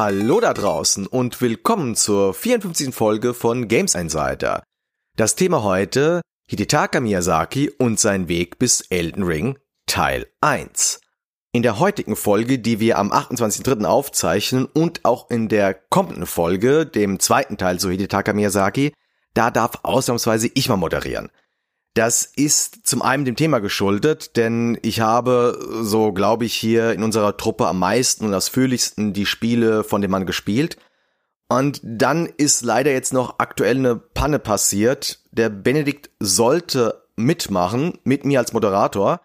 Hallo da draußen und willkommen zur 54. Folge von Games Insider. Das Thema heute Hidetaka Miyazaki und sein Weg bis Elden Ring Teil 1. In der heutigen Folge, die wir am 28.03. aufzeichnen und auch in der kommenden Folge, dem zweiten Teil zu Hidetaka Miyazaki, da darf ausnahmsweise ich mal moderieren. Das ist zum einen dem Thema geschuldet, denn ich habe, so glaube ich, hier in unserer Truppe am meisten und ausführlichsten die Spiele von dem Mann gespielt. Und dann ist leider jetzt noch aktuell eine Panne passiert. Der Benedikt sollte mitmachen, mit mir als Moderator.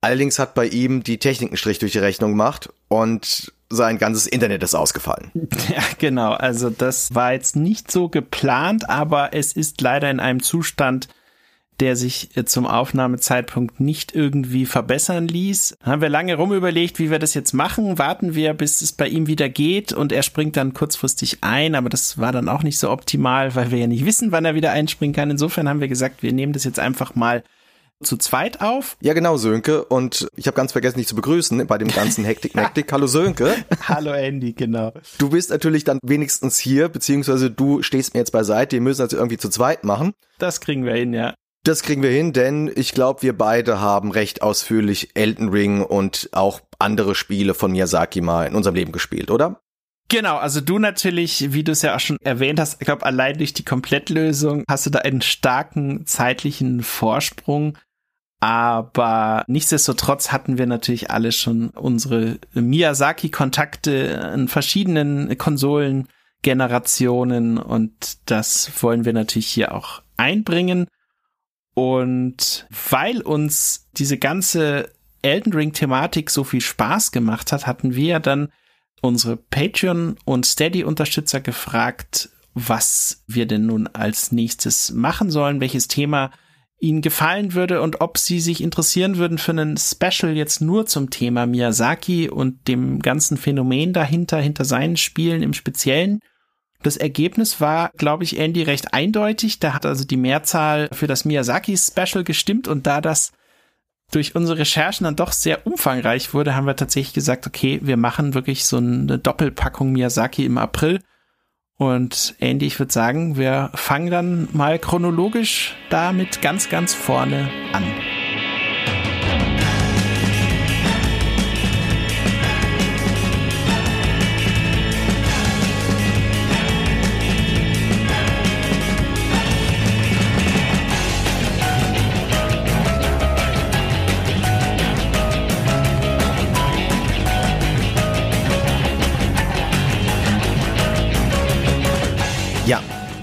Allerdings hat bei ihm die Technik einen Strich durch die Rechnung gemacht und sein ganzes Internet ist ausgefallen. Ja, genau. Also das war jetzt nicht so geplant, aber es ist leider in einem Zustand, der sich äh, zum Aufnahmezeitpunkt nicht irgendwie verbessern ließ. Haben wir lange rumüberlegt, wie wir das jetzt machen. Warten wir, bis es bei ihm wieder geht und er springt dann kurzfristig ein, aber das war dann auch nicht so optimal, weil wir ja nicht wissen, wann er wieder einspringen kann. Insofern haben wir gesagt, wir nehmen das jetzt einfach mal zu zweit auf. Ja, genau, Sönke. Und ich habe ganz vergessen, dich zu begrüßen bei dem ganzen Hektik-Mektik. Hallo Sönke. Hallo Andy, genau. Du bist natürlich dann wenigstens hier, beziehungsweise du stehst mir jetzt beiseite. Wir müssen also irgendwie zu zweit machen. Das kriegen wir hin, ja. Das kriegen wir hin, denn ich glaube, wir beide haben recht ausführlich Elden Ring und auch andere Spiele von Miyazaki mal in unserem Leben gespielt, oder? Genau, also du natürlich, wie du es ja auch schon erwähnt hast, ich glaube, allein durch die Komplettlösung hast du da einen starken zeitlichen Vorsprung. Aber nichtsdestotrotz hatten wir natürlich alle schon unsere Miyazaki-Kontakte in verschiedenen Konsolengenerationen und das wollen wir natürlich hier auch einbringen. Und weil uns diese ganze Elden Ring-Thematik so viel Spaß gemacht hat, hatten wir dann unsere Patreon- und Steady-Unterstützer gefragt, was wir denn nun als nächstes machen sollen, welches Thema ihnen gefallen würde und ob sie sich interessieren würden für einen Special jetzt nur zum Thema Miyazaki und dem ganzen Phänomen dahinter, hinter seinen Spielen im Speziellen. Das Ergebnis war, glaube ich, Andy recht eindeutig. Da hat also die Mehrzahl für das Miyazaki-Special gestimmt und da das durch unsere Recherchen dann doch sehr umfangreich wurde, haben wir tatsächlich gesagt, okay, wir machen wirklich so eine Doppelpackung Miyazaki im April. Und Andy, ich würde sagen, wir fangen dann mal chronologisch damit ganz, ganz vorne an.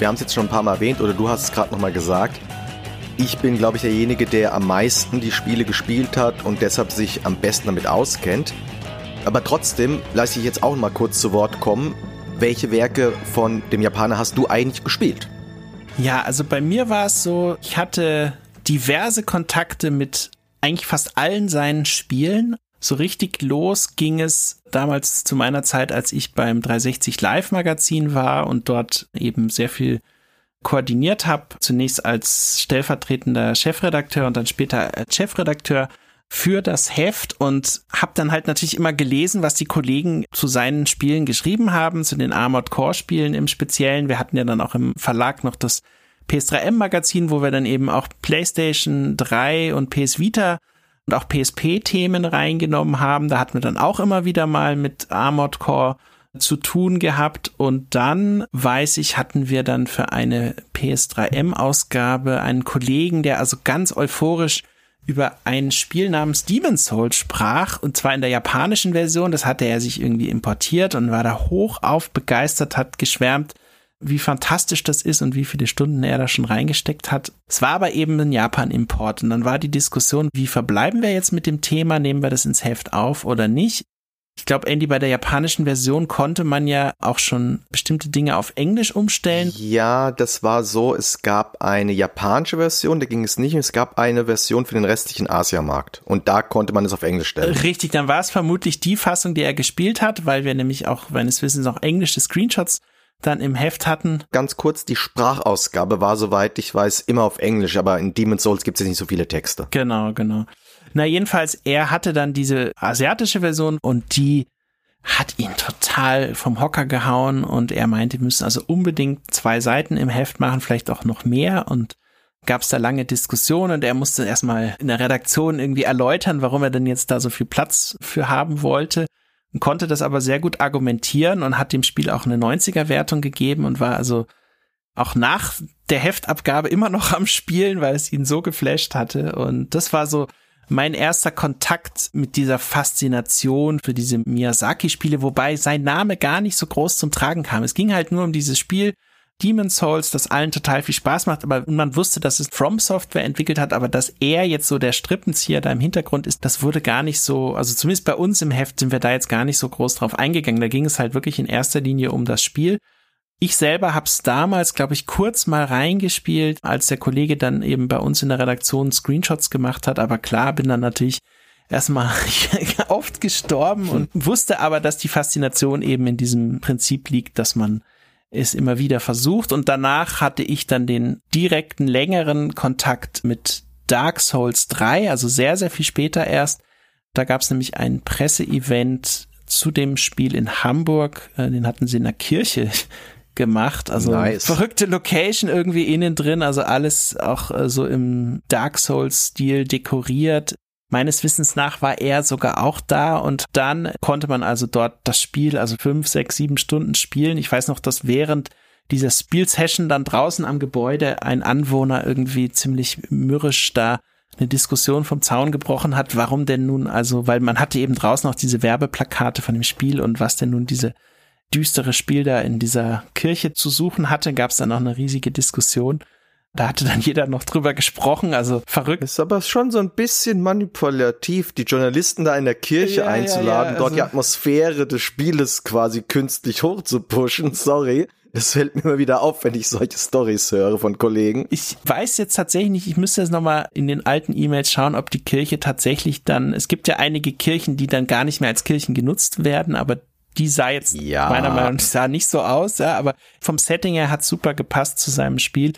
Wir haben es jetzt schon ein paar Mal erwähnt oder du hast es gerade nochmal gesagt. Ich bin, glaube ich, derjenige, der am meisten die Spiele gespielt hat und deshalb sich am besten damit auskennt. Aber trotzdem lasse ich jetzt auch mal kurz zu Wort kommen. Welche Werke von dem Japaner hast du eigentlich gespielt? Ja, also bei mir war es so, ich hatte diverse Kontakte mit eigentlich fast allen seinen Spielen, so richtig los ging es damals zu meiner Zeit, als ich beim 360 Live Magazin war und dort eben sehr viel koordiniert habe. Zunächst als stellvertretender Chefredakteur und dann später als Chefredakteur für das Heft und habe dann halt natürlich immer gelesen, was die Kollegen zu seinen Spielen geschrieben haben, zu den Armored Core Spielen im Speziellen. Wir hatten ja dann auch im Verlag noch das PS3M Magazin, wo wir dann eben auch PlayStation 3 und PS Vita und auch PSP-Themen reingenommen haben. Da hatten wir dann auch immer wieder mal mit Armored Core zu tun gehabt und dann weiß ich, hatten wir dann für eine PS3M-Ausgabe einen Kollegen, der also ganz euphorisch über ein Spiel namens Demon's Souls sprach und zwar in der japanischen Version. Das hatte er sich irgendwie importiert und war da hoch auf begeistert, hat geschwärmt, wie fantastisch das ist und wie viele Stunden er da schon reingesteckt hat. Es war aber eben ein Japan-Import und dann war die Diskussion, wie verbleiben wir jetzt mit dem Thema, nehmen wir das ins Heft auf oder nicht? Ich glaube, Andy, bei der japanischen Version konnte man ja auch schon bestimmte Dinge auf Englisch umstellen. Ja, das war so. Es gab eine japanische Version, da ging es nicht. Es gab eine Version für den restlichen Asiamarkt. Und da konnte man es auf Englisch stellen. Richtig, dann war es vermutlich die Fassung, die er gespielt hat, weil wir nämlich auch meines Wissens auch englische Screenshots dann im Heft hatten. Ganz kurz, die Sprachausgabe war, soweit ich weiß, immer auf Englisch, aber in Demon's Souls gibt es ja nicht so viele Texte. Genau, genau. Na, jedenfalls, er hatte dann diese asiatische Version und die hat ihn total vom Hocker gehauen und er meinte, wir müssen also unbedingt zwei Seiten im Heft machen, vielleicht auch noch mehr und gab es da lange Diskussionen und er musste erstmal in der Redaktion irgendwie erläutern, warum er denn jetzt da so viel Platz für haben wollte konnte das aber sehr gut argumentieren und hat dem Spiel auch eine 90er Wertung gegeben und war also auch nach der Heftabgabe immer noch am Spielen, weil es ihn so geflasht hatte und das war so mein erster Kontakt mit dieser Faszination für diese Miyazaki-Spiele, wobei sein Name gar nicht so groß zum Tragen kam. Es ging halt nur um dieses Spiel Demon Souls, das allen total viel Spaß macht, aber man wusste, dass es From Software entwickelt hat, aber dass er jetzt so der Strippenzieher da im Hintergrund ist, das wurde gar nicht so, also zumindest bei uns im Heft sind wir da jetzt gar nicht so groß drauf eingegangen. Da ging es halt wirklich in erster Linie um das Spiel. Ich selber habe es damals, glaube ich, kurz mal reingespielt, als der Kollege dann eben bei uns in der Redaktion Screenshots gemacht hat. Aber klar, bin dann natürlich erstmal oft gestorben und wusste aber, dass die Faszination eben in diesem Prinzip liegt, dass man es immer wieder versucht. Und danach hatte ich dann den direkten, längeren Kontakt mit Dark Souls 3, also sehr, sehr viel später erst. Da gab es nämlich ein Presseevent zu dem Spiel in Hamburg. Äh, den hatten sie in der Kirche gemacht. Also nice. verrückte Location irgendwie innen drin, also alles auch äh, so im Dark Souls-Stil dekoriert. Meines Wissens nach war er sogar auch da und dann konnte man also dort das Spiel, also fünf, sechs, sieben Stunden spielen. Ich weiß noch, dass während dieser Spielsession dann draußen am Gebäude ein Anwohner irgendwie ziemlich mürrisch da eine Diskussion vom Zaun gebrochen hat, warum denn nun also, weil man hatte eben draußen auch diese Werbeplakate von dem Spiel und was denn nun diese düstere Spiel da in dieser Kirche zu suchen hatte, gab es dann noch eine riesige Diskussion. Da hatte dann jeder noch drüber gesprochen, also verrückt. Ist aber schon so ein bisschen manipulativ, die Journalisten da in der Kirche ja, einzuladen, ja, ja, also dort die Atmosphäre des Spieles quasi künstlich hochzupushen. Sorry. Es fällt mir immer wieder auf, wenn ich solche Stories höre von Kollegen. Ich weiß jetzt tatsächlich nicht, ich müsste jetzt nochmal in den alten E-Mails schauen, ob die Kirche tatsächlich dann, es gibt ja einige Kirchen, die dann gar nicht mehr als Kirchen genutzt werden, aber die sah jetzt ja. meiner Meinung nach sah nicht so aus, ja, aber vom Setting her hat super gepasst zu seinem Spiel.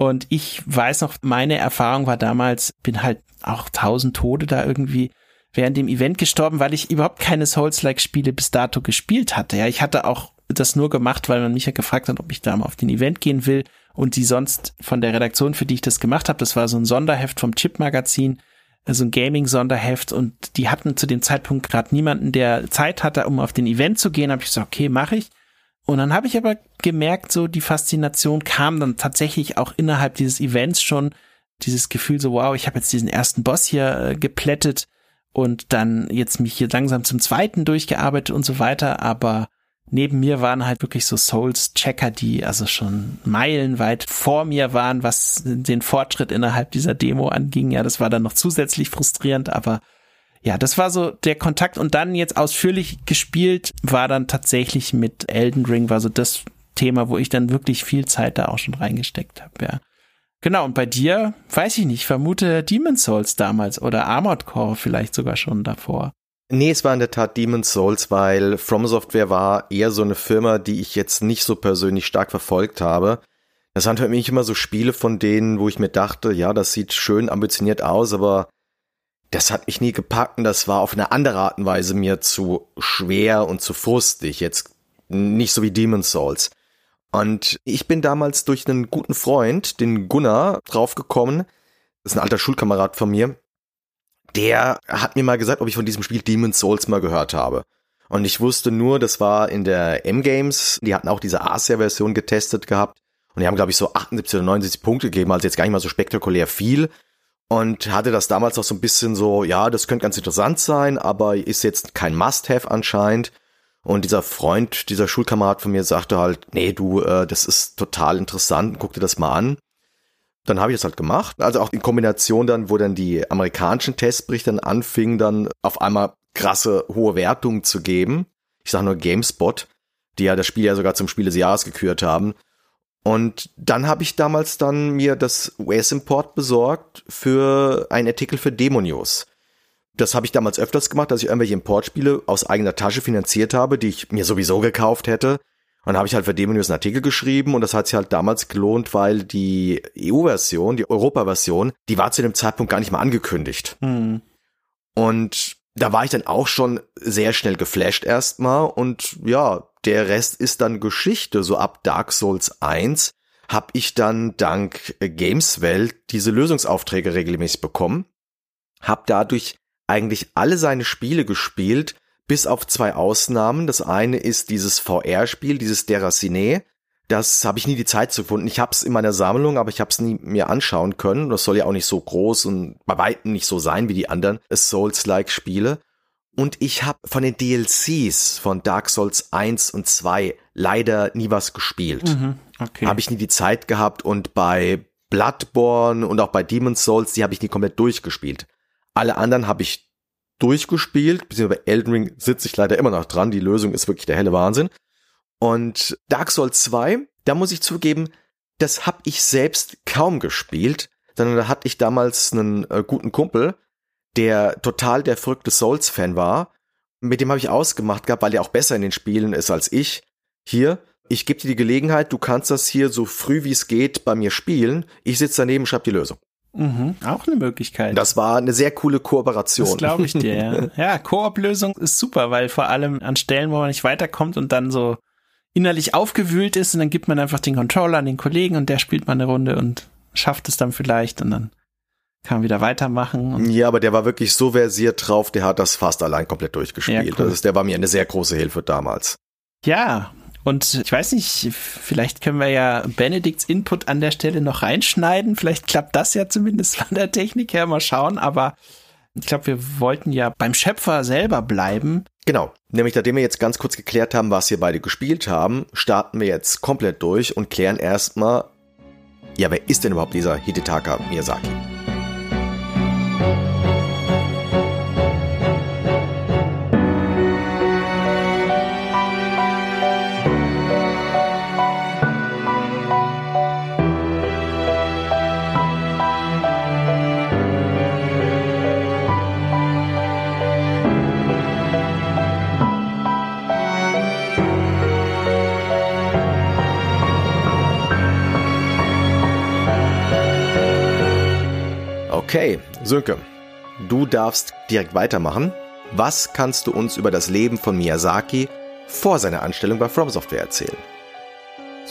Und ich weiß noch, meine Erfahrung war damals, bin halt auch tausend Tode da irgendwie während dem Event gestorben, weil ich überhaupt keine Souls-like-Spiele bis dato gespielt hatte. Ja, ich hatte auch das nur gemacht, weil man mich ja gefragt hat, ob ich da mal auf den Event gehen will und die sonst von der Redaktion, für die ich das gemacht habe, das war so ein Sonderheft vom Chip-Magazin, so ein Gaming-Sonderheft und die hatten zu dem Zeitpunkt gerade niemanden, der Zeit hatte, um auf den Event zu gehen. Habe ich gesagt, okay, mache ich. Und dann habe ich aber gemerkt, so die Faszination kam dann tatsächlich auch innerhalb dieses Events schon dieses Gefühl so, wow, ich habe jetzt diesen ersten Boss hier äh, geplättet und dann jetzt mich hier langsam zum zweiten durchgearbeitet und so weiter. Aber neben mir waren halt wirklich so Souls-Checker, die also schon meilenweit vor mir waren, was den Fortschritt innerhalb dieser Demo anging. Ja, das war dann noch zusätzlich frustrierend, aber ja, das war so der Kontakt und dann jetzt ausführlich gespielt war dann tatsächlich mit Elden Ring, war so das Thema, wo ich dann wirklich viel Zeit da auch schon reingesteckt habe, ja. Genau, und bei dir, weiß ich nicht, vermute Demon's Souls damals oder Armored Core vielleicht sogar schon davor. Nee, es war in der Tat Demon's Souls, weil From Software war eher so eine Firma, die ich jetzt nicht so persönlich stark verfolgt habe. Das waren für mich immer so Spiele von denen, wo ich mir dachte, ja, das sieht schön ambitioniert aus, aber das hat mich nie gepackt und das war auf eine andere Art und Weise mir zu schwer und zu frustig. Jetzt nicht so wie Demon's Souls. Und ich bin damals durch einen guten Freund, den Gunnar, draufgekommen. Das ist ein alter Schulkamerad von mir der hat mir mal gesagt, ob ich von diesem Spiel Demon's Souls mal gehört habe. Und ich wusste nur, das war in der M-Games, die hatten auch diese Asia-Version getestet gehabt. Und die haben, glaube ich, so 78 oder 79 Punkte gegeben, also jetzt gar nicht mal so spektakulär viel. Und hatte das damals auch so ein bisschen so, ja, das könnte ganz interessant sein, aber ist jetzt kein Must-Have anscheinend. Und dieser Freund, dieser Schulkamerad von mir sagte halt, nee, du, äh, das ist total interessant, guck dir das mal an. Dann habe ich das halt gemacht. Also auch in Kombination dann, wo dann die amerikanischen Testberichte dann anfingen, dann auf einmal krasse hohe Wertungen zu geben. Ich sage nur GameSpot, die ja das Spiel ja sogar zum Spiel des Jahres gekürt haben. Und dann habe ich damals dann mir das US-Import besorgt für einen Artikel für Demo News. Das habe ich damals öfters gemacht, dass ich irgendwelche Importspiele aus eigener Tasche finanziert habe, die ich mir sowieso gekauft hätte und dann habe ich halt für Demonius einen Artikel geschrieben und das hat sich halt damals gelohnt, weil die EU-Version, die Europa-Version, die war zu dem Zeitpunkt gar nicht mal angekündigt. Mhm. Und da war ich dann auch schon sehr schnell geflasht erstmal und ja, der Rest ist dann Geschichte. So ab Dark Souls 1 habe ich dann dank Gameswelt diese Lösungsaufträge regelmäßig bekommen, habe dadurch eigentlich alle seine Spiele gespielt, bis auf zwei Ausnahmen. Das eine ist dieses VR-Spiel, dieses Deracine. Das habe ich nie die Zeit zu gefunden. Ich habe es in meiner Sammlung, aber ich habe es nie mir anschauen können. Das soll ja auch nicht so groß und bei weitem nicht so sein wie die anderen Souls-like Spiele. Und ich habe von den DLCs von Dark Souls 1 und 2 leider nie was gespielt. Mhm, okay. Habe ich nie die Zeit gehabt und bei Bloodborne und auch bei Demon's Souls, die habe ich nie komplett durchgespielt. Alle anderen habe ich durchgespielt, beziehungsweise bei Elden Ring sitze ich leider immer noch dran. Die Lösung ist wirklich der helle Wahnsinn. Und Dark Souls 2, da muss ich zugeben, das habe ich selbst kaum gespielt, sondern da hatte ich damals einen äh, guten Kumpel, der total der verrückte Souls-Fan war. Mit dem habe ich ausgemacht gehabt, weil er auch besser in den Spielen ist als ich. Hier, ich gebe dir die Gelegenheit, du kannst das hier so früh wie es geht bei mir spielen. Ich sitze daneben, schreib die Lösung. Mhm, auch eine Möglichkeit. Das war eine sehr coole Kooperation. Das glaube ich dir, ja. ja, Koop-Lösung ist super, weil vor allem an Stellen, wo man nicht weiterkommt und dann so innerlich aufgewühlt ist und dann gibt man einfach den Controller an den Kollegen und der spielt mal eine Runde und schafft es dann vielleicht und dann kann man wieder weitermachen. ja, aber der war wirklich so versiert drauf, der hat das fast allein komplett durchgespielt. Ja, cool. Ist, der war mir eine sehr große Hilfe damals. Ja, und ich weiß nicht, vielleicht können wir ja Benedikts Input an der Stelle noch reinschneiden. Vielleicht klappt das ja zumindest von der Technik her. Mal schauen. Aber ich glaube, wir wollten ja beim Schöpfer selber bleiben. Genau. Nämlich, nachdem wir jetzt ganz kurz geklärt haben, was wir beide gespielt haben, starten wir jetzt komplett durch und klären erstmal, ja, wer ist denn überhaupt dieser Hidetaka Miyazaki? Okay, Sönke, du darfst direkt weitermachen. Was kannst du uns über das Leben von Miyazaki vor seiner Anstellung bei From Software erzählen?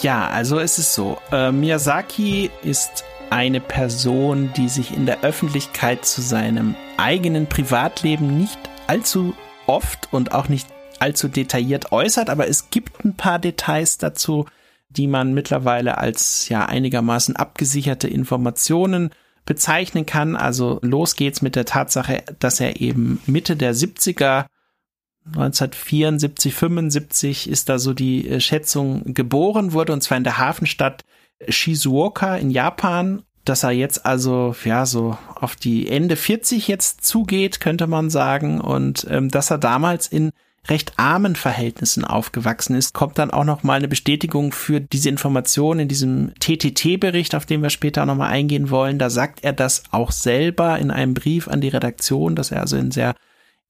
Ja, also es ist so. Äh, Miyazaki ist eine Person, die sich in der Öffentlichkeit zu seinem eigenen Privatleben nicht allzu oft und auch nicht allzu detailliert äußert, aber es gibt ein paar Details dazu, die man mittlerweile als ja einigermaßen abgesicherte Informationen bezeichnen kann. Also los geht's mit der Tatsache, dass er eben Mitte der 70er 1974, 75 ist da so die äh, Schätzung geboren wurde und zwar in der Hafenstadt Shizuoka in Japan, dass er jetzt also ja so auf die Ende 40 jetzt zugeht, könnte man sagen und ähm, dass er damals in recht armen Verhältnissen aufgewachsen ist, kommt dann auch noch mal eine Bestätigung für diese Information in diesem TTT-Bericht, auf den wir später noch mal eingehen wollen. Da sagt er das auch selber in einem Brief an die Redaktion, dass er also in sehr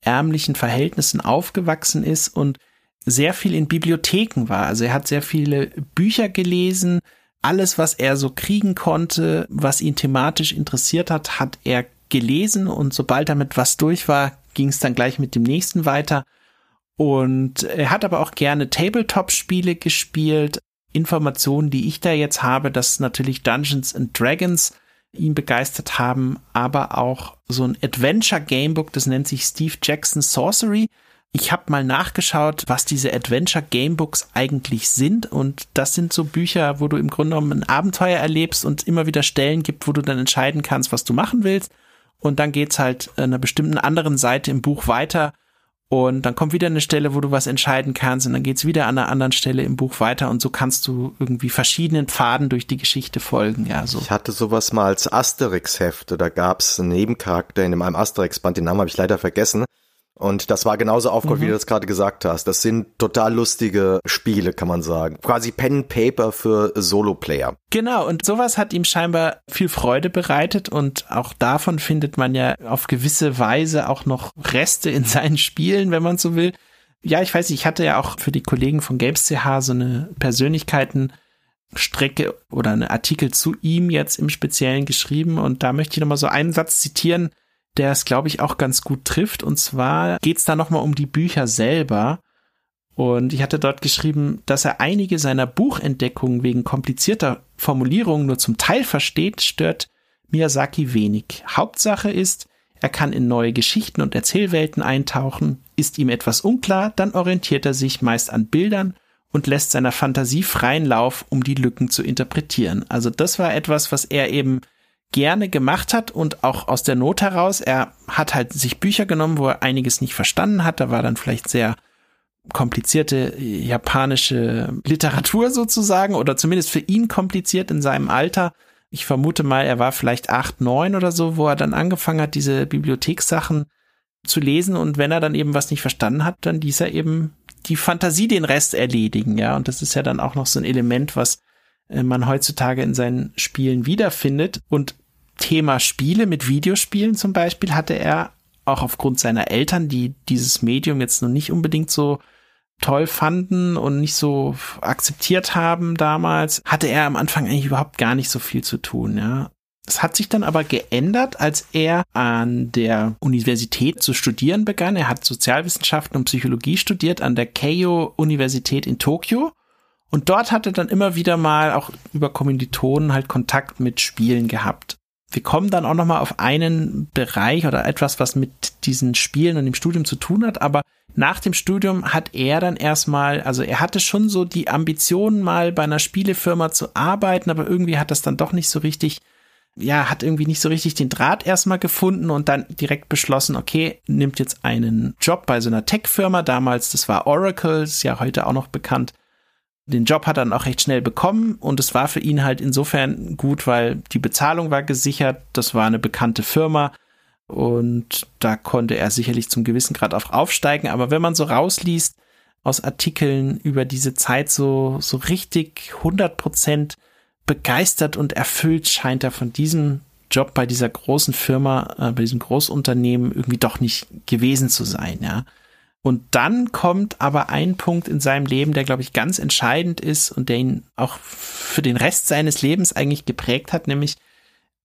ärmlichen Verhältnissen aufgewachsen ist und sehr viel in Bibliotheken war. Also er hat sehr viele Bücher gelesen. Alles, was er so kriegen konnte, was ihn thematisch interessiert hat, hat er gelesen und sobald damit was durch war, ging es dann gleich mit dem nächsten weiter. Und er hat aber auch gerne Tabletop-Spiele gespielt. Informationen, die ich da jetzt habe, dass natürlich Dungeons and Dragons ihn begeistert haben, aber auch so ein Adventure Gamebook, das nennt sich Steve Jackson Sorcery. Ich habe mal nachgeschaut, was diese Adventure Gamebooks eigentlich sind und das sind so Bücher, wo du im Grunde genommen ein Abenteuer erlebst und immer wieder Stellen gibt, wo du dann entscheiden kannst, was du machen willst und dann geht's halt einer bestimmten anderen Seite im Buch weiter und dann kommt wieder eine Stelle, wo du was entscheiden kannst und dann geht's wieder an einer anderen Stelle im Buch weiter und so kannst du irgendwie verschiedenen Pfaden durch die Geschichte folgen. Ja, so. Ich hatte sowas mal als Asterix-Heft, da gab's einen Nebencharakter in einem Asterix-Band, den Namen habe ich leider vergessen. Und das war genauso aufgebaut, mhm. wie du das gerade gesagt hast. Das sind total lustige Spiele, kann man sagen. Quasi Pen and Paper für Solo-Player. Genau, und sowas hat ihm scheinbar viel Freude bereitet und auch davon findet man ja auf gewisse Weise auch noch Reste in seinen Spielen, wenn man so will. Ja, ich weiß nicht, ich hatte ja auch für die Kollegen von Games.ch so eine Persönlichkeitenstrecke oder einen Artikel zu ihm jetzt im Speziellen geschrieben und da möchte ich nochmal so einen Satz zitieren, der es, glaube ich, auch ganz gut trifft. Und zwar geht's da nochmal um die Bücher selber. Und ich hatte dort geschrieben, dass er einige seiner Buchentdeckungen wegen komplizierter Formulierungen nur zum Teil versteht, stört Miyazaki wenig. Hauptsache ist, er kann in neue Geschichten und Erzählwelten eintauchen. Ist ihm etwas unklar, dann orientiert er sich meist an Bildern und lässt seiner Fantasie freien Lauf, um die Lücken zu interpretieren. Also das war etwas, was er eben gerne gemacht hat und auch aus der Not heraus. Er hat halt sich Bücher genommen, wo er einiges nicht verstanden hat. Da war dann vielleicht sehr komplizierte japanische Literatur sozusagen oder zumindest für ihn kompliziert in seinem Alter. Ich vermute mal, er war vielleicht acht, neun oder so, wo er dann angefangen hat, diese Bibliothekssachen zu lesen und wenn er dann eben was nicht verstanden hat, dann ließ er eben die Fantasie den Rest erledigen, ja. Und das ist ja dann auch noch so ein Element, was man heutzutage in seinen Spielen wiederfindet. Und Thema Spiele mit Videospielen zum Beispiel hatte er auch aufgrund seiner Eltern, die dieses Medium jetzt noch nicht unbedingt so toll fanden und nicht so akzeptiert haben damals, hatte er am Anfang eigentlich überhaupt gar nicht so viel zu tun, ja. Es hat sich dann aber geändert, als er an der Universität zu studieren begann. Er hat Sozialwissenschaften und Psychologie studiert an der Keio Universität in Tokio. Und dort hat er dann immer wieder mal auch über Kommilitonen halt Kontakt mit Spielen gehabt. Wir kommen dann auch noch mal auf einen Bereich oder etwas, was mit diesen Spielen und dem Studium zu tun hat. Aber nach dem Studium hat er dann erstmal, also er hatte schon so die Ambitionen mal bei einer Spielefirma zu arbeiten, aber irgendwie hat das dann doch nicht so richtig ja, hat irgendwie nicht so richtig den Draht erstmal gefunden und dann direkt beschlossen, okay, nimmt jetzt einen Job bei so einer Tech-Firma. Damals, das war Oracle, ist ja heute auch noch bekannt. Den Job hat er dann auch recht schnell bekommen und es war für ihn halt insofern gut, weil die Bezahlung war gesichert, das war eine bekannte Firma und da konnte er sicherlich zum gewissen Grad auch aufsteigen. Aber wenn man so rausliest aus Artikeln über diese Zeit so, so richtig 100 Prozent begeistert und erfüllt scheint er von diesem Job bei dieser großen Firma, äh, bei diesem Großunternehmen irgendwie doch nicht gewesen zu sein, ja. Und dann kommt aber ein Punkt in seinem Leben, der, glaube ich, ganz entscheidend ist und der ihn auch für den Rest seines Lebens eigentlich geprägt hat, nämlich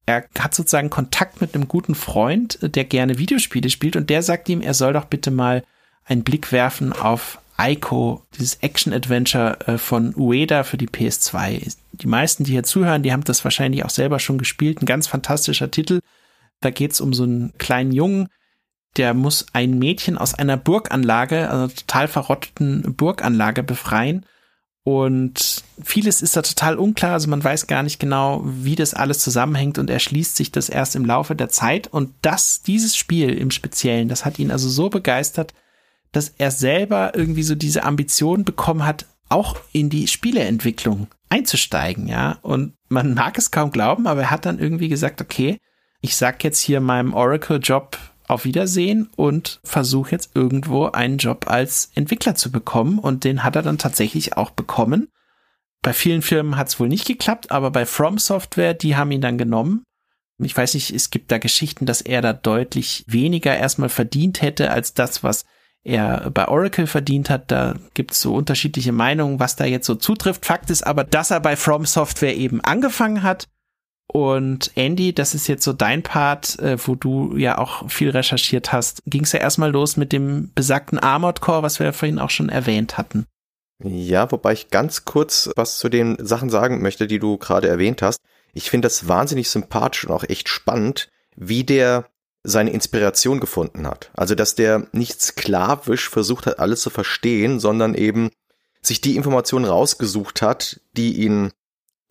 er hat sozusagen Kontakt mit einem guten Freund, der gerne Videospiele spielt und der sagt ihm, er soll doch bitte mal einen Blick werfen auf Ico, dieses Action-Adventure äh, von Ueda für die PS2. Die meisten, die hier zuhören, die haben das wahrscheinlich auch selber schon gespielt. Ein ganz fantastischer Titel. Da geht's um so einen kleinen Jungen, der muss ein Mädchen aus einer Burganlage, also total verrotteten Burganlage befreien. Und vieles ist da total unklar, also man weiß gar nicht genau, wie das alles zusammenhängt und erschließt sich das erst im Laufe der Zeit. Und das, dieses Spiel im Speziellen, das hat ihn also so begeistert, dass er selber irgendwie so diese Ambition bekommen hat, auch in die Spieleentwicklung einzusteigen, ja. Und man mag es kaum glauben, aber er hat dann irgendwie gesagt, okay, ich sag jetzt hier meinem Oracle-Job auf Wiedersehen und versuche jetzt irgendwo einen Job als Entwickler zu bekommen. Und den hat er dann tatsächlich auch bekommen. Bei vielen Firmen hat es wohl nicht geklappt, aber bei From Software, die haben ihn dann genommen. Ich weiß nicht, es gibt da Geschichten, dass er da deutlich weniger erstmal verdient hätte als das, was er bei Oracle verdient hat. Da gibt's so unterschiedliche Meinungen, was da jetzt so zutrifft. Fakt ist aber, dass er bei From Software eben angefangen hat. Und Andy, das ist jetzt so dein Part, äh, wo du ja auch viel recherchiert hast. Ging's ja erstmal los mit dem besagten Armored Core, was wir ja vorhin auch schon erwähnt hatten. Ja, wobei ich ganz kurz was zu den Sachen sagen möchte, die du gerade erwähnt hast. Ich finde das wahnsinnig sympathisch und auch echt spannend, wie der seine Inspiration gefunden hat. Also, dass der nicht sklavisch versucht hat, alles zu verstehen, sondern eben sich die Informationen rausgesucht hat, die ihn,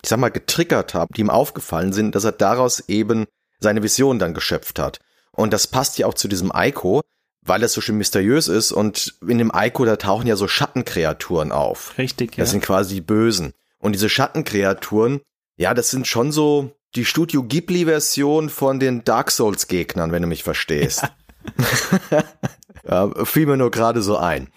ich sag mal, getriggert haben, die ihm aufgefallen sind, dass er daraus eben seine Vision dann geschöpft hat. Und das passt ja auch zu diesem Eiko, weil es so schön mysteriös ist und in dem Eiko, da tauchen ja so Schattenkreaturen auf. Richtig, ja. Das sind quasi die Bösen. Und diese Schattenkreaturen, ja, das sind schon so, die Studio Ghibli-Version von den Dark Souls-Gegnern, wenn du mich verstehst. Ja. ja, fiel mir nur gerade so ein.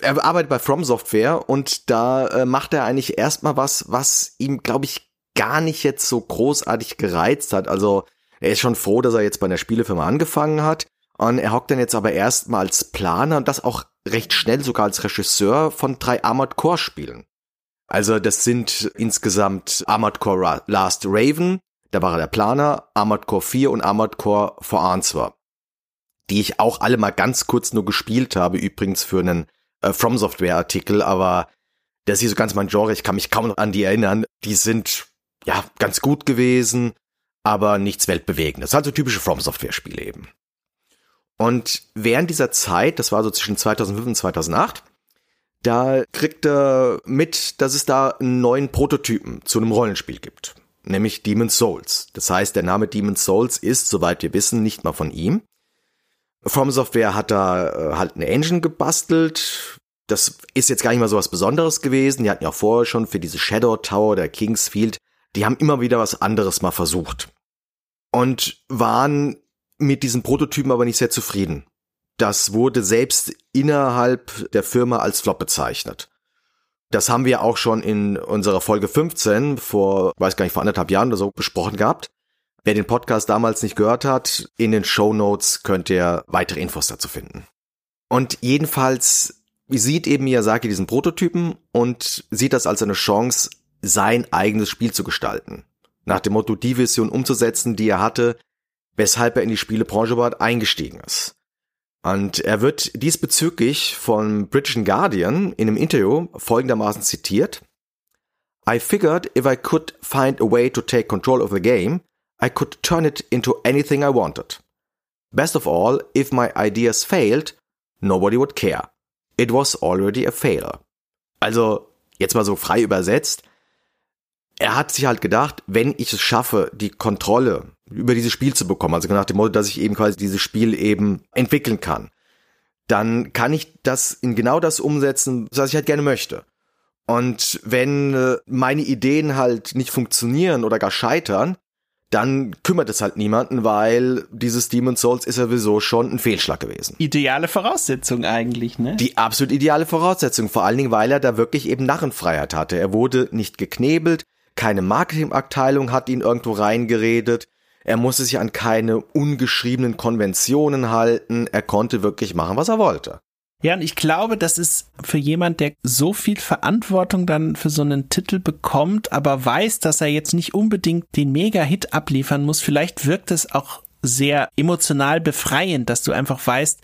Er arbeitet bei From Software und da äh, macht er eigentlich erstmal was, was ihm, glaube ich, gar nicht jetzt so großartig gereizt hat. Also er ist schon froh, dass er jetzt bei einer Spielefirma angefangen hat. Und er hockt dann jetzt aber erstmal als Planer und das auch recht schnell sogar als Regisseur von drei Armored Core Spielen. Also das sind insgesamt Armored Core Last Raven, da war er der Planer, Armored Core 4 und Armored Core For Answer. die ich auch alle mal ganz kurz nur gespielt habe, übrigens für einen äh, From Software Artikel, aber das ist so ganz mein Genre, ich kann mich kaum noch an die erinnern. Die sind ja ganz gut gewesen, aber nichts weltbewegendes. Also typische From Software Spiele eben. Und während dieser Zeit, das war so zwischen 2005 und 2008, da kriegt er mit, dass es da einen neuen Prototypen zu einem Rollenspiel gibt, nämlich Demon's Souls. Das heißt, der Name Demon's Souls ist, soweit wir wissen, nicht mal von ihm. From Software hat da äh, halt eine Engine gebastelt. Das ist jetzt gar nicht mal so was Besonderes gewesen. Die hatten ja vorher schon für diese Shadow Tower der Kingsfield, die haben immer wieder was anderes mal versucht. Und waren mit diesen Prototypen aber nicht sehr zufrieden. Das wurde selbst innerhalb der Firma als Flop bezeichnet. Das haben wir auch schon in unserer Folge 15 vor, weiß gar nicht, vor anderthalb Jahren oder so besprochen gehabt. Wer den Podcast damals nicht gehört hat, in den Show Notes könnt ihr weitere Infos dazu finden. Und jedenfalls sieht eben Miyazaki diesen Prototypen und sieht das als eine Chance, sein eigenes Spiel zu gestalten. Nach dem Motto, die Vision umzusetzen, die er hatte, weshalb er in die Spielebranche überhaupt eingestiegen ist. Und er wird diesbezüglich von British Guardian in einem Interview folgendermaßen zitiert. I figured if I could find a way to take control of the game, I could turn it into anything I wanted. Best of all, if my ideas failed, nobody would care. It was already a failure. Also, jetzt mal so frei übersetzt, er hat sich halt gedacht, wenn ich es schaffe, die Kontrolle über dieses Spiel zu bekommen, also nach dem Motto, dass ich eben quasi dieses Spiel eben entwickeln kann, dann kann ich das in genau das umsetzen, was ich halt gerne möchte. Und wenn äh, meine Ideen halt nicht funktionieren oder gar scheitern, dann kümmert es halt niemanden, weil dieses Demon's Souls ist ja sowieso schon ein Fehlschlag gewesen. Ideale Voraussetzung eigentlich, ne? Die absolut ideale Voraussetzung, vor allen Dingen, weil er da wirklich eben Narrenfreiheit hatte. Er wurde nicht geknebelt, keine Marketingabteilung hat ihn irgendwo reingeredet, er musste sich an keine ungeschriebenen Konventionen halten, er konnte wirklich machen, was er wollte. Ja, und ich glaube, das ist für jemand, der so viel Verantwortung dann für so einen Titel bekommt, aber weiß, dass er jetzt nicht unbedingt den Mega-Hit abliefern muss, vielleicht wirkt es auch sehr emotional befreiend, dass du einfach weißt,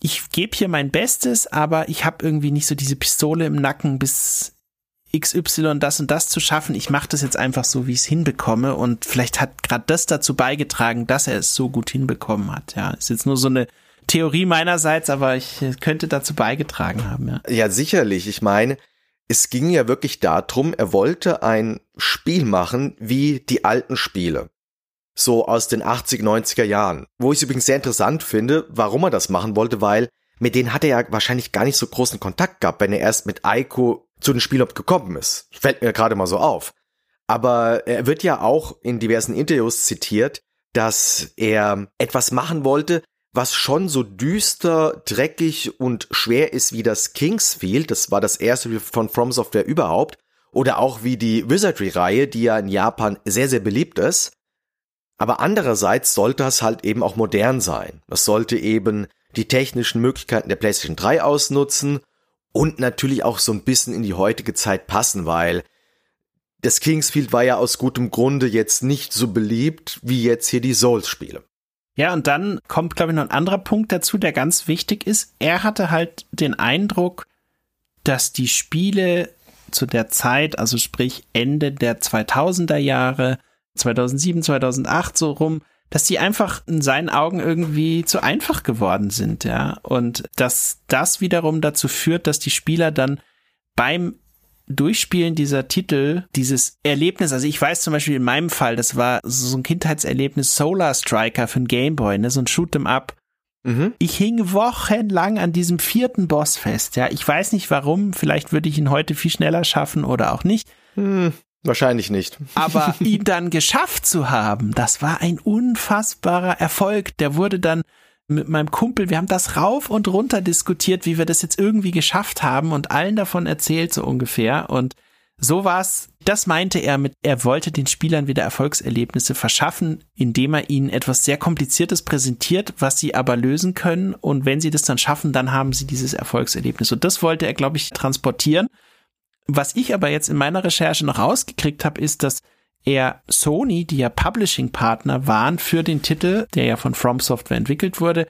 ich gebe hier mein Bestes, aber ich habe irgendwie nicht so diese Pistole im Nacken, bis XY das und das zu schaffen. Ich mache das jetzt einfach so, wie ich es hinbekomme. Und vielleicht hat gerade das dazu beigetragen, dass er es so gut hinbekommen hat. Ja, ist jetzt nur so eine Theorie meinerseits, aber ich könnte dazu beigetragen haben. Ja, ja sicherlich. Ich meine, es ging ja wirklich darum, er wollte ein Spiel machen wie die alten Spiele. So aus den 80, 90er Jahren. Wo ich es übrigens sehr interessant finde, warum er das machen wollte, weil mit denen hat er ja wahrscheinlich gar nicht so großen Kontakt gehabt, wenn er erst mit Aiko zu den Spielen gekommen ist. Fällt mir gerade mal so auf. Aber er wird ja auch in diversen Interviews zitiert, dass er etwas machen wollte, was schon so düster, dreckig und schwer ist wie das Kingsfield. Das war das erste von From Software überhaupt. Oder auch wie die Wizardry-Reihe, die ja in Japan sehr, sehr beliebt ist. Aber andererseits sollte es halt eben auch modern sein. Es sollte eben die technischen Möglichkeiten der PlayStation 3 ausnutzen und natürlich auch so ein bisschen in die heutige Zeit passen, weil das Kingsfield war ja aus gutem Grunde jetzt nicht so beliebt wie jetzt hier die Souls-Spiele. Ja, und dann kommt, glaube ich, noch ein anderer Punkt dazu, der ganz wichtig ist. Er hatte halt den Eindruck, dass die Spiele zu der Zeit, also sprich Ende der 2000er Jahre, 2007, 2008 so rum, dass die einfach in seinen Augen irgendwie zu einfach geworden sind, ja. Und dass das wiederum dazu führt, dass die Spieler dann beim Durchspielen dieser Titel, dieses Erlebnis, also ich weiß zum Beispiel in meinem Fall, das war so ein Kindheitserlebnis Solar Striker für ein Gameboy, ne, so ein Shoot'em Up. Mhm. Ich hing wochenlang an diesem vierten Boss fest, ja. Ich weiß nicht warum, vielleicht würde ich ihn heute viel schneller schaffen oder auch nicht. Hm. Wahrscheinlich nicht. Aber ihn dann geschafft zu haben, das war ein unfassbarer Erfolg. Der wurde dann mit meinem Kumpel, wir haben das rauf und runter diskutiert, wie wir das jetzt irgendwie geschafft haben und allen davon erzählt, so ungefähr. Und so war's. Das meinte er mit, er wollte den Spielern wieder Erfolgserlebnisse verschaffen, indem er ihnen etwas sehr Kompliziertes präsentiert, was sie aber lösen können. Und wenn sie das dann schaffen, dann haben sie dieses Erfolgserlebnis. Und das wollte er, glaube ich, transportieren. Was ich aber jetzt in meiner Recherche noch rausgekriegt habe, ist, dass er Sony, die ja Publishing-Partner waren für den Titel, der ja von From Software entwickelt wurde,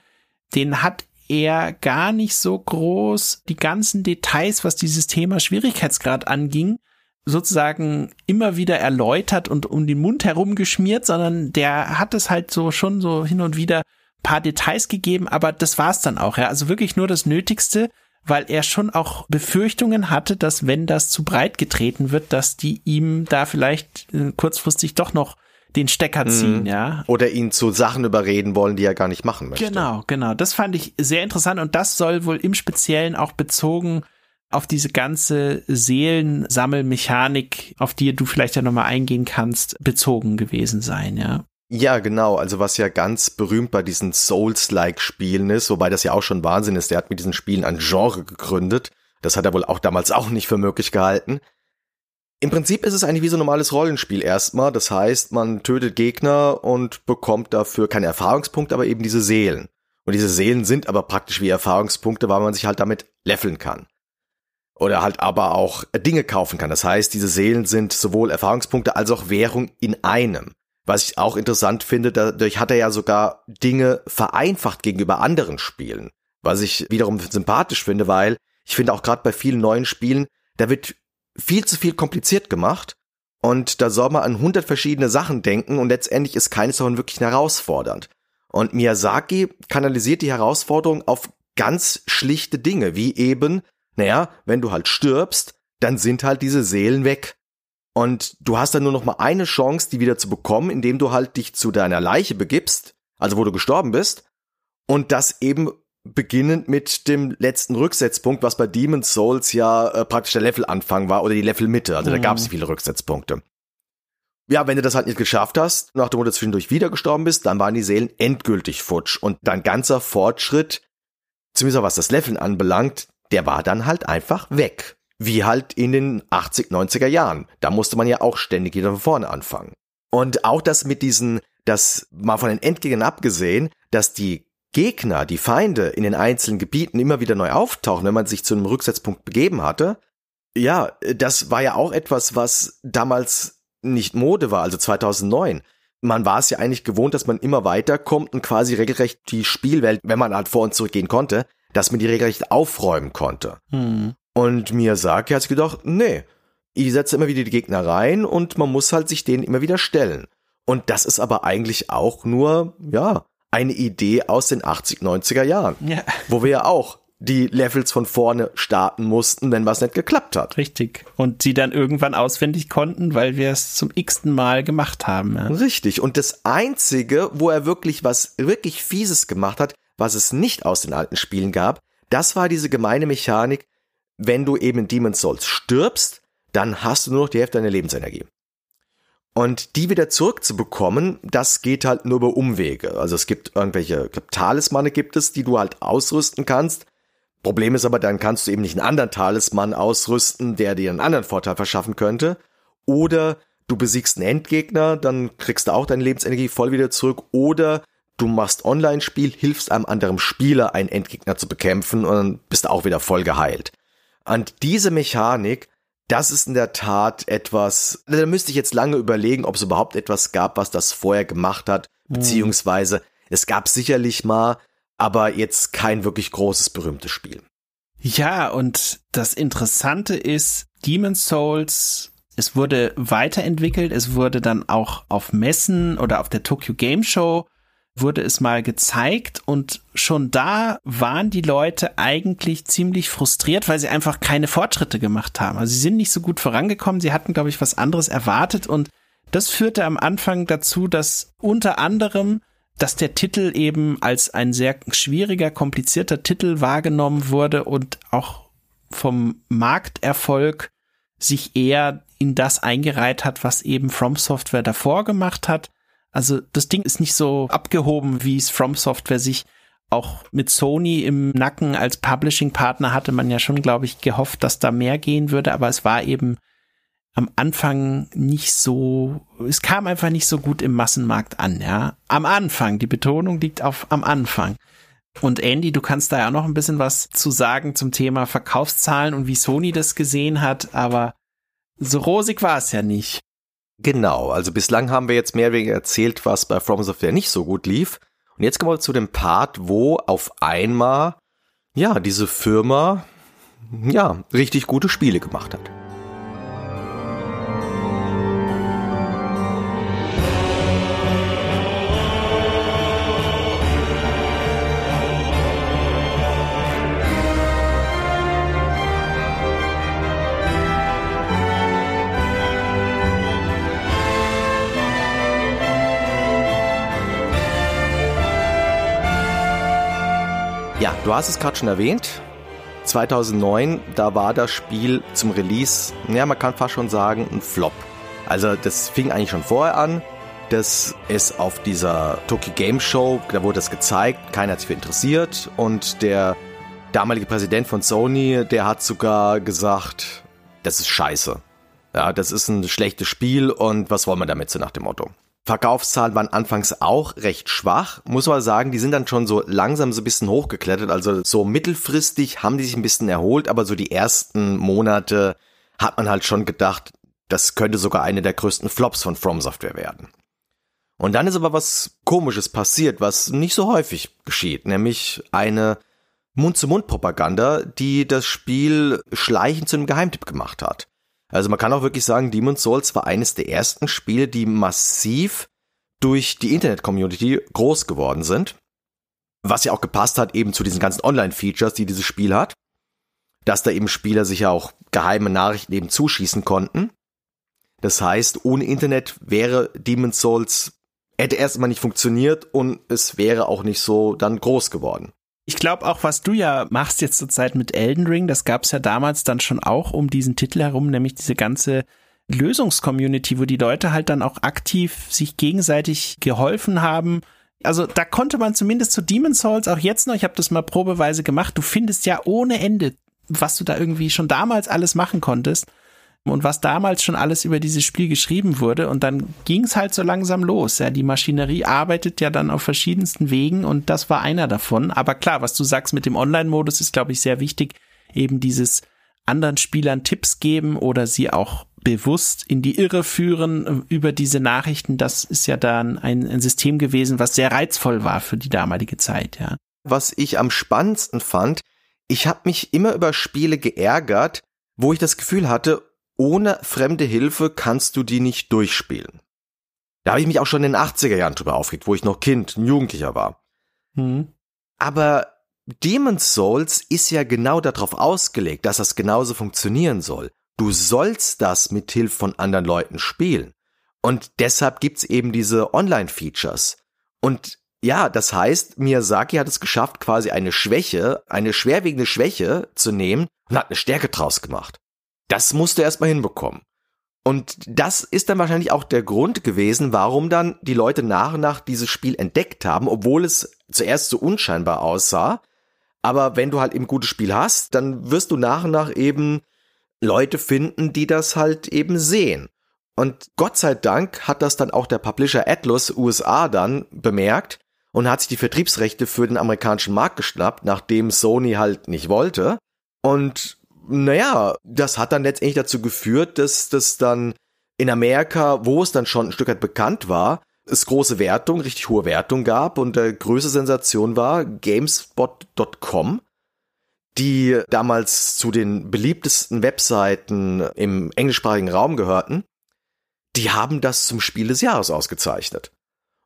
den hat er gar nicht so groß die ganzen Details, was dieses Thema Schwierigkeitsgrad anging, sozusagen immer wieder erläutert und um den Mund herum geschmiert, sondern der hat es halt so schon so hin und wieder paar Details gegeben, aber das war's dann auch, ja. Also wirklich nur das Nötigste, weil er schon auch Befürchtungen hatte, dass wenn das zu breit getreten wird, dass die ihm da vielleicht äh, kurzfristig doch noch den Stecker ziehen, mhm. ja. Oder ihn zu Sachen überreden wollen, die er gar nicht machen möchte. Genau, genau. Das fand ich sehr interessant und das soll wohl im Speziellen auch bezogen auf diese ganze Seelensammelmechanik, auf die du vielleicht ja nochmal eingehen kannst, bezogen gewesen sein, ja. Ja, genau. Also was ja ganz berühmt bei diesen Souls-like-Spielen ist, wobei das ja auch schon Wahnsinn ist, der hat mit diesen Spielen ein Genre gegründet. Das hat er wohl auch damals auch nicht für möglich gehalten. Im Prinzip ist es eigentlich wie so ein normales Rollenspiel erstmal. Das heißt, man tötet Gegner und bekommt dafür keine Erfahrungspunkte, aber eben diese Seelen. Und diese Seelen sind aber praktisch wie Erfahrungspunkte, weil man sich halt damit leveln kann. Oder halt aber auch Dinge kaufen kann. Das heißt, diese Seelen sind sowohl Erfahrungspunkte als auch Währung in einem. Was ich auch interessant finde, dadurch hat er ja sogar Dinge vereinfacht gegenüber anderen Spielen. Was ich wiederum sympathisch finde, weil ich finde auch gerade bei vielen neuen Spielen, da wird viel zu viel kompliziert gemacht und da soll man an hundert verschiedene Sachen denken und letztendlich ist keines davon wirklich herausfordernd. Und Miyazaki kanalisiert die Herausforderung auf ganz schlichte Dinge, wie eben, naja, wenn du halt stirbst, dann sind halt diese Seelen weg. Und du hast dann nur noch mal eine Chance, die wieder zu bekommen, indem du halt dich zu deiner Leiche begibst, also wo du gestorben bist, und das eben beginnend mit dem letzten Rücksetzpunkt, was bei Demon's Souls ja äh, praktisch der Levelanfang war oder die Levelmitte. Also mhm. da gab es viele Rücksetzpunkte. Ja, wenn du das halt nicht geschafft hast, nachdem du zwischendurch wieder gestorben bist, dann waren die Seelen endgültig futsch und dein ganzer Fortschritt, zumindest was das Leveln anbelangt, der war dann halt einfach weg. Wie halt in den 80, 90er Jahren. Da musste man ja auch ständig wieder von vorne anfangen. Und auch das mit diesen, das mal von den Endgegnern abgesehen, dass die Gegner, die Feinde in den einzelnen Gebieten immer wieder neu auftauchen, wenn man sich zu einem Rücksetzpunkt begeben hatte. Ja, das war ja auch etwas, was damals nicht Mode war, also 2009. Man war es ja eigentlich gewohnt, dass man immer weiterkommt und quasi regelrecht die Spielwelt, wenn man halt vor und zurückgehen konnte, dass man die regelrecht aufräumen konnte. Hm. Und Miyazaki hat sich gedacht, nee, ich setze immer wieder die Gegner rein und man muss halt sich denen immer wieder stellen. Und das ist aber eigentlich auch nur, ja, eine Idee aus den 80, 90er Jahren. Ja. Wo wir ja auch die Levels von vorne starten mussten, wenn was nicht geklappt hat. Richtig. Und sie dann irgendwann auswendig konnten, weil wir es zum x-ten Mal gemacht haben. Ja. Richtig. Und das einzige, wo er wirklich was wirklich Fieses gemacht hat, was es nicht aus den alten Spielen gab, das war diese gemeine Mechanik, wenn du eben in Demon's Souls stirbst, dann hast du nur noch die Hälfte deiner Lebensenergie. Und die wieder zurückzubekommen, das geht halt nur über Umwege. Also es gibt irgendwelche glaub, Talismane gibt es, die du halt ausrüsten kannst. Problem ist aber, dann kannst du eben nicht einen anderen Talisman ausrüsten, der dir einen anderen Vorteil verschaffen könnte. Oder du besiegst einen Endgegner, dann kriegst du auch deine Lebensenergie voll wieder zurück. Oder du machst Online-Spiel, hilfst einem anderen Spieler, einen Endgegner zu bekämpfen und dann bist du auch wieder voll geheilt. Und diese Mechanik das ist in der Tat etwas, da müsste ich jetzt lange überlegen, ob es überhaupt etwas gab, was das vorher gemacht hat, mhm. beziehungsweise es gab sicherlich mal, aber jetzt kein wirklich großes, berühmtes Spiel. Ja, und das Interessante ist, Demon's Souls, es wurde weiterentwickelt, es wurde dann auch auf Messen oder auf der Tokyo Game Show wurde es mal gezeigt und schon da waren die Leute eigentlich ziemlich frustriert, weil sie einfach keine Fortschritte gemacht haben. Also sie sind nicht so gut vorangekommen, sie hatten, glaube ich, was anderes erwartet und das führte am Anfang dazu, dass unter anderem, dass der Titel eben als ein sehr schwieriger, komplizierter Titel wahrgenommen wurde und auch vom Markterfolg sich eher in das eingereiht hat, was eben From Software davor gemacht hat. Also das Ding ist nicht so abgehoben, wie es From Software sich auch mit Sony im Nacken als Publishing-Partner hatte man ja schon, glaube ich, gehofft, dass da mehr gehen würde, aber es war eben am Anfang nicht so, es kam einfach nicht so gut im Massenmarkt an, ja. Am Anfang, die Betonung liegt auf am Anfang. Und Andy, du kannst da ja noch ein bisschen was zu sagen zum Thema Verkaufszahlen und wie Sony das gesehen hat, aber so rosig war es ja nicht. Genau, also bislang haben wir jetzt mehr oder weniger erzählt, was bei From Software nicht so gut lief. Und jetzt kommen wir zu dem Part, wo auf einmal, ja, diese Firma, ja, richtig gute Spiele gemacht hat. Ja, du hast es gerade schon erwähnt. 2009, da war das Spiel zum Release, ja, man kann fast schon sagen, ein Flop. Also das fing eigentlich schon vorher an, dass es auf dieser Tokyo Game Show, da wurde das gezeigt, keiner hat sich für interessiert und der damalige Präsident von Sony, der hat sogar gesagt, das ist scheiße. Ja, das ist ein schlechtes Spiel und was wollen wir damit so nach dem Motto? Verkaufszahlen waren anfangs auch recht schwach, muss man sagen, die sind dann schon so langsam so ein bisschen hochgeklettert, also so mittelfristig haben die sich ein bisschen erholt, aber so die ersten Monate hat man halt schon gedacht, das könnte sogar eine der größten Flops von From Software werden. Und dann ist aber was komisches passiert, was nicht so häufig geschieht, nämlich eine Mund-zu-Mund-Propaganda, die das Spiel schleichend zu einem Geheimtipp gemacht hat. Also man kann auch wirklich sagen, Demon's Souls war eines der ersten Spiele, die massiv durch die Internet-Community groß geworden sind. Was ja auch gepasst hat eben zu diesen ganzen Online-Features, die dieses Spiel hat. Dass da eben Spieler sich ja auch geheime Nachrichten eben zuschießen konnten. Das heißt, ohne Internet wäre Demon's Souls, hätte erstmal nicht funktioniert und es wäre auch nicht so dann groß geworden. Ich glaube auch, was du ja machst jetzt zur Zeit mit Elden Ring, das gab es ja damals dann schon auch um diesen Titel herum, nämlich diese ganze Lösungscommunity, wo die Leute halt dann auch aktiv sich gegenseitig geholfen haben. Also da konnte man zumindest zu Demon's Souls auch jetzt noch, ich habe das mal probeweise gemacht, du findest ja ohne Ende, was du da irgendwie schon damals alles machen konntest und was damals schon alles über dieses Spiel geschrieben wurde. Und dann ging es halt so langsam los. Ja, die Maschinerie arbeitet ja dann auf verschiedensten Wegen und das war einer davon. Aber klar, was du sagst mit dem Online-Modus ist, glaube ich, sehr wichtig. Eben dieses anderen Spielern Tipps geben oder sie auch bewusst in die Irre führen über diese Nachrichten. Das ist ja dann ein, ein System gewesen, was sehr reizvoll war für die damalige Zeit, ja. Was ich am spannendsten fand, ich habe mich immer über Spiele geärgert, wo ich das Gefühl hatte, ohne fremde Hilfe kannst du die nicht durchspielen. Da habe ich mich auch schon in den 80er Jahren drüber aufgeregt, wo ich noch Kind, ein Jugendlicher war. Mhm. Aber Demon's Souls ist ja genau darauf ausgelegt, dass das genauso funktionieren soll. Du sollst das mit Hilfe von anderen Leuten spielen. Und deshalb gibt's eben diese Online-Features. Und ja, das heißt, Miyazaki hat es geschafft, quasi eine Schwäche, eine schwerwiegende Schwäche zu nehmen und hat eine Stärke draus gemacht. Das musst du erstmal hinbekommen. Und das ist dann wahrscheinlich auch der Grund gewesen, warum dann die Leute nach und nach dieses Spiel entdeckt haben, obwohl es zuerst so unscheinbar aussah. Aber wenn du halt eben gutes Spiel hast, dann wirst du nach und nach eben Leute finden, die das halt eben sehen. Und Gott sei Dank hat das dann auch der Publisher Atlas USA dann bemerkt und hat sich die Vertriebsrechte für den amerikanischen Markt geschnappt, nachdem Sony halt nicht wollte. Und naja, das hat dann letztendlich dazu geführt, dass das dann in Amerika, wo es dann schon ein Stück weit bekannt war, es große Wertung, richtig hohe Wertung gab und der größte Sensation war Gamespot.com, die damals zu den beliebtesten Webseiten im englischsprachigen Raum gehörten. Die haben das zum Spiel des Jahres ausgezeichnet.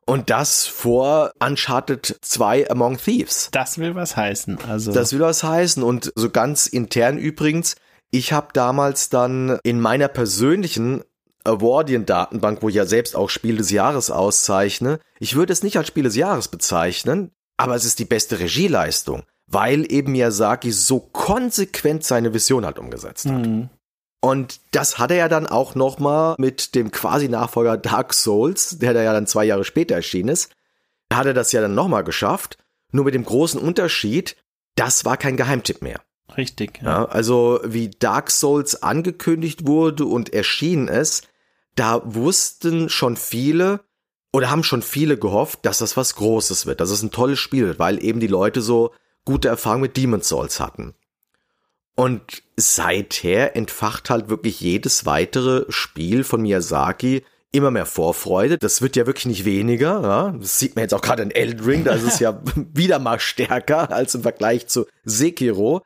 Und das vor Uncharted 2 Among Thieves. Das will was heißen. Also. Das will was heißen. Und so ganz intern übrigens, ich habe damals dann in meiner persönlichen Awardian-Datenbank, wo ich ja selbst auch Spiel des Jahres auszeichne, ich würde es nicht als Spiel des Jahres bezeichnen, aber es ist die beste Regieleistung, weil eben Miyazaki so konsequent seine Vision halt umgesetzt hat. Mhm. Und das hat er ja dann auch nochmal mit dem quasi Nachfolger Dark Souls, der da ja dann zwei Jahre später erschienen ist, hat er das ja dann nochmal geschafft. Nur mit dem großen Unterschied, das war kein Geheimtipp mehr. Richtig. Ja. ja. also wie Dark Souls angekündigt wurde und erschienen ist, da wussten schon viele oder haben schon viele gehofft, dass das was Großes wird, dass es ein tolles Spiel wird, weil eben die Leute so gute Erfahrungen mit Demon's Souls hatten. Und seither entfacht halt wirklich jedes weitere Spiel von Miyazaki immer mehr Vorfreude. Das wird ja wirklich nicht weniger. Ja? Das sieht man jetzt auch gerade in Elden Ring. Da ist es ja wieder mal stärker als im Vergleich zu Sekiro.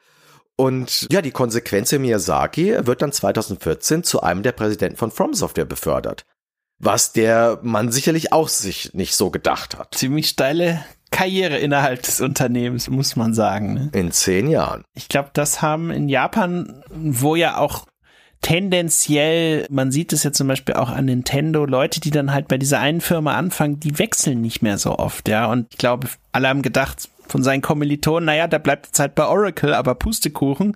Und ja, die Konsequenz Miyazaki wird dann 2014 zu einem der Präsidenten von From Software befördert. Was der Mann sicherlich auch sich nicht so gedacht hat. Ziemlich steile Karriere innerhalb des Unternehmens, muss man sagen. Ne? In zehn Jahren. Ich glaube, das haben in Japan, wo ja auch tendenziell, man sieht es ja zum Beispiel auch an Nintendo, Leute, die dann halt bei dieser einen Firma anfangen, die wechseln nicht mehr so oft, ja. Und ich glaube, alle haben gedacht von seinen Kommilitonen, naja, da bleibt jetzt halt bei Oracle, aber Pustekuchen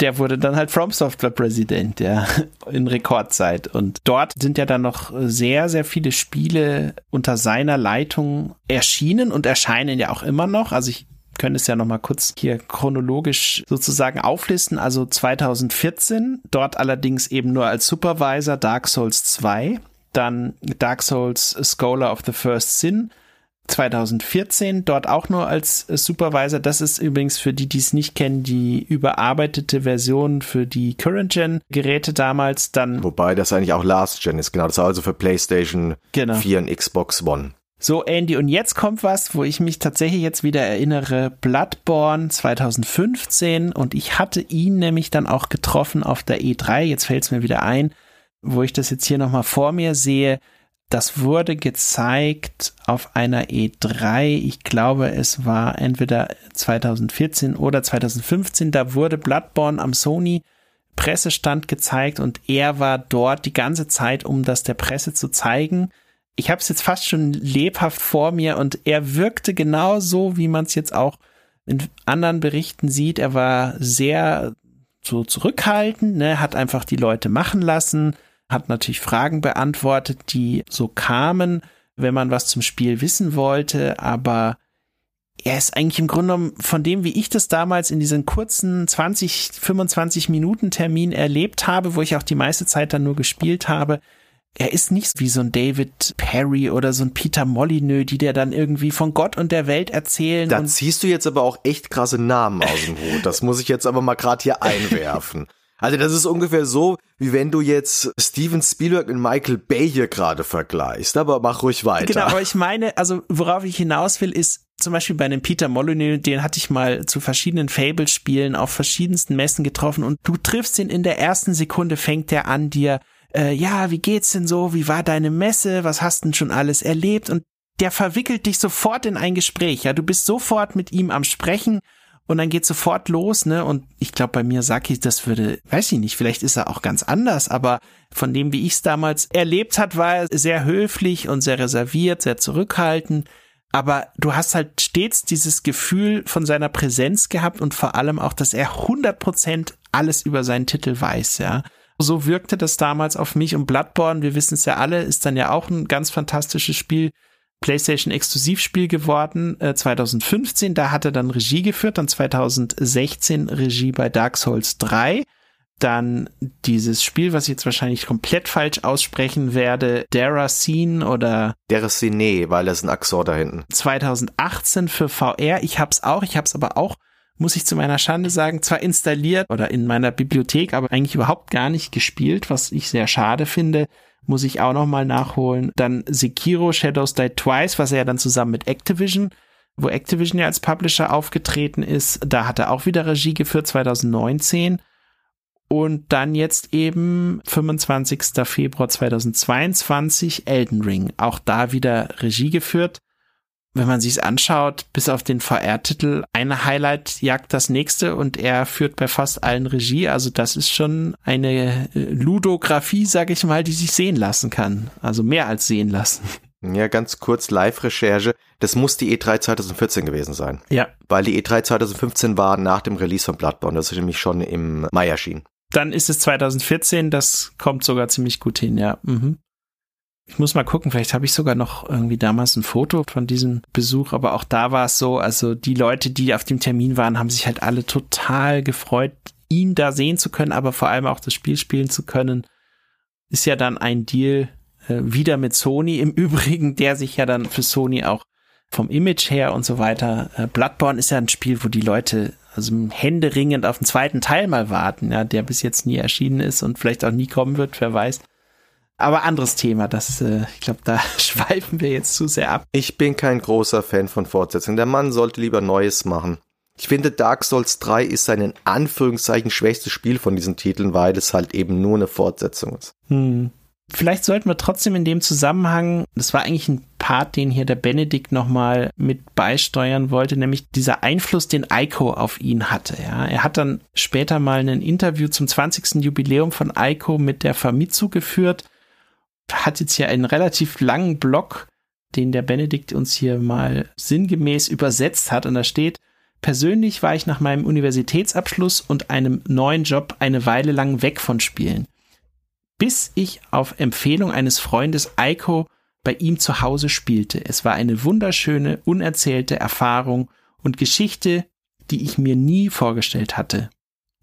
der wurde dann halt From Software Präsident, ja, in Rekordzeit. Und dort sind ja dann noch sehr, sehr viele Spiele unter seiner Leitung erschienen und erscheinen ja auch immer noch. Also ich könnte es ja noch mal kurz hier chronologisch sozusagen auflisten. Also 2014, dort allerdings eben nur als Supervisor Dark Souls 2, dann Dark Souls Scholar of the First Sin, 2014, dort auch nur als äh, Supervisor. Das ist übrigens für die, die es nicht kennen, die überarbeitete Version für die Current-Gen-Geräte damals. Dann Wobei das eigentlich auch Last-Gen ist, genau. Das war also für PlayStation genau. 4 und Xbox One. So, Andy, und jetzt kommt was, wo ich mich tatsächlich jetzt wieder erinnere. Bloodborne 2015 und ich hatte ihn nämlich dann auch getroffen auf der E3. Jetzt fällt es mir wieder ein, wo ich das jetzt hier nochmal vor mir sehe. Das wurde gezeigt auf einer E3. Ich glaube, es war entweder 2014 oder 2015. Da wurde Bloodborne am Sony Pressestand gezeigt und er war dort die ganze Zeit, um das der Presse zu zeigen. Ich habe es jetzt fast schon lebhaft vor mir und er wirkte genau so, wie man es jetzt auch in anderen Berichten sieht. Er war sehr so zurückhaltend, ne, hat einfach die Leute machen lassen hat natürlich Fragen beantwortet, die so kamen, wenn man was zum Spiel wissen wollte, aber er ist eigentlich im Grunde genommen von dem, wie ich das damals in diesen kurzen 20, 25 Minuten Termin erlebt habe, wo ich auch die meiste Zeit dann nur gespielt habe, er ist nicht wie so ein David Perry oder so ein Peter Molyneux, die der dann irgendwie von Gott und der Welt erzählen. Da ziehst du jetzt aber auch echt krasse Namen aus dem Hut. Das muss ich jetzt aber mal gerade hier einwerfen. Also das ist ungefähr so, wie wenn du jetzt Steven Spielberg und Michael Bay hier gerade vergleichst. Aber mach ruhig weiter. Genau, aber ich meine, also worauf ich hinaus will, ist zum Beispiel bei einem Peter Molyneux, den hatte ich mal zu verschiedenen Fable-Spielen auf verschiedensten Messen getroffen. Und du triffst ihn in der ersten Sekunde, fängt er an dir, äh, ja, wie geht's denn so, wie war deine Messe, was hast denn schon alles erlebt? Und der verwickelt dich sofort in ein Gespräch, ja, du bist sofort mit ihm am Sprechen und dann geht sofort los, ne? Und ich glaube, bei mir Saki, das würde, weiß ich nicht, vielleicht ist er auch ganz anders, aber von dem, wie ich es damals erlebt hat, war er sehr höflich und sehr reserviert, sehr zurückhaltend. Aber du hast halt stets dieses Gefühl von seiner Präsenz gehabt und vor allem auch, dass er 100% alles über seinen Titel weiß, ja. So wirkte das damals auf mich und Bloodborne, wir wissen es ja alle, ist dann ja auch ein ganz fantastisches Spiel PlayStation Exklusivspiel geworden, äh, 2015. Da hat er dann Regie geführt, dann 2016 Regie bei Dark Souls 3. Dann dieses Spiel, was ich jetzt wahrscheinlich komplett falsch aussprechen werde, Deracine oder Deracine, weil das ist ein Axor da hinten. 2018 für VR. Ich hab's auch, ich hab's aber auch, muss ich zu meiner Schande sagen, zwar installiert oder in meiner Bibliothek, aber eigentlich überhaupt gar nicht gespielt, was ich sehr schade finde muss ich auch noch mal nachholen. Dann Sekiro Shadows Die Twice, was er ja dann zusammen mit Activision, wo Activision ja als Publisher aufgetreten ist, da hat er auch wieder Regie geführt 2019. Und dann jetzt eben 25. Februar 2022 Elden Ring, auch da wieder Regie geführt wenn man sich's anschaut, bis auf den VR-Titel, eine Highlight jagt das nächste und er führt bei fast allen Regie. Also das ist schon eine äh, Ludografie, sag ich mal, die sich sehen lassen kann. Also mehr als sehen lassen. Ja, ganz kurz Live-Recherche. Das muss die E3 2014 gewesen sein. Ja. Weil die E3 2015 war nach dem Release von Bloodborne. Das ist nämlich schon im Mai erschienen. Dann ist es 2014. Das kommt sogar ziemlich gut hin, ja. Mhm. Ich muss mal gucken, vielleicht habe ich sogar noch irgendwie damals ein Foto von diesem Besuch, aber auch da war es so, also die Leute, die auf dem Termin waren, haben sich halt alle total gefreut, ihn da sehen zu können, aber vor allem auch das Spiel spielen zu können. Ist ja dann ein Deal äh, wieder mit Sony im Übrigen, der sich ja dann für Sony auch vom Image her und so weiter. Äh, Bloodborne ist ja ein Spiel, wo die Leute also händeringend auf den zweiten Teil mal warten, ja, der bis jetzt nie erschienen ist und vielleicht auch nie kommen wird, wer weiß. Aber anderes Thema, das, äh, ich glaube, da schweifen wir jetzt zu sehr ab. Ich bin kein großer Fan von Fortsetzungen. Der Mann sollte lieber Neues machen. Ich finde, Dark Souls 3 ist sein in Anführungszeichen schwächstes Spiel von diesen Titeln, weil es halt eben nur eine Fortsetzung ist. Hm. Vielleicht sollten wir trotzdem in dem Zusammenhang, das war eigentlich ein Part, den hier der Benedikt nochmal mit beisteuern wollte, nämlich dieser Einfluss, den Eiko auf ihn hatte. Ja, er hat dann später mal ein Interview zum 20. Jubiläum von Eiko mit der Famitsu geführt, hat jetzt hier einen relativ langen Blog, den der Benedikt uns hier mal sinngemäß übersetzt hat und da steht, Persönlich war ich nach meinem Universitätsabschluss und einem neuen Job eine Weile lang weg von Spielen bis ich auf Empfehlung eines Freundes Eiko bei ihm zu Hause spielte. Es war eine wunderschöne, unerzählte Erfahrung und Geschichte, die ich mir nie vorgestellt hatte.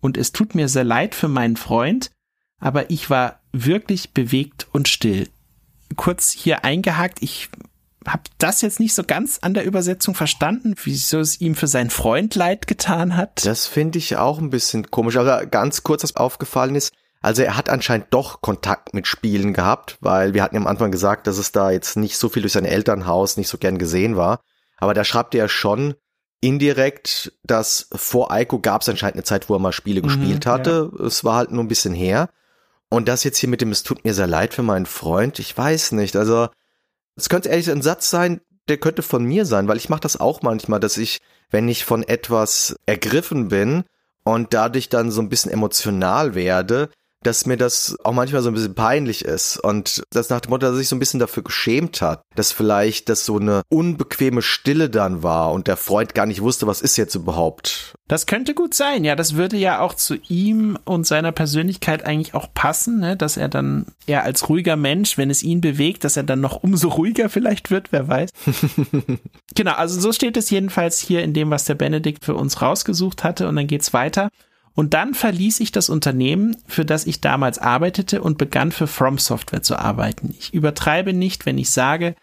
Und es tut mir sehr leid für meinen Freund, aber ich war wirklich bewegt und still. Kurz hier eingehakt, ich habe das jetzt nicht so ganz an der Übersetzung verstanden, wieso es ihm für seinen Freund leid getan hat. Das finde ich auch ein bisschen komisch. Aber ganz kurz, was aufgefallen ist, also er hat anscheinend doch Kontakt mit Spielen gehabt, weil wir hatten ja am Anfang gesagt, dass es da jetzt nicht so viel durch sein Elternhaus nicht so gern gesehen war. Aber da schreibt er schon indirekt, dass vor Aiko gab es anscheinend eine Zeit, wo er mal Spiele mhm, gespielt hatte. Ja. Es war halt nur ein bisschen her. Und das jetzt hier mit dem, es tut mir sehr leid für meinen Freund, ich weiß nicht. Also es könnte ehrlich ein Satz sein, der könnte von mir sein, weil ich mache das auch manchmal, dass ich, wenn ich von etwas ergriffen bin und dadurch dann so ein bisschen emotional werde, dass mir das auch manchmal so ein bisschen peinlich ist und das nach dem Motto, dass er sich so ein bisschen dafür geschämt hat, dass vielleicht das so eine unbequeme Stille dann war und der Freund gar nicht wusste, was ist jetzt überhaupt. Das könnte gut sein, ja, das würde ja auch zu ihm und seiner Persönlichkeit eigentlich auch passen, ne? dass er dann eher als ruhiger Mensch, wenn es ihn bewegt, dass er dann noch umso ruhiger vielleicht wird, wer weiß. genau, also so steht es jedenfalls hier in dem, was der Benedikt für uns rausgesucht hatte und dann geht's weiter. Und dann verließ ich das Unternehmen, für das ich damals arbeitete und begann für From Software zu arbeiten. Ich übertreibe nicht, wenn ich sage,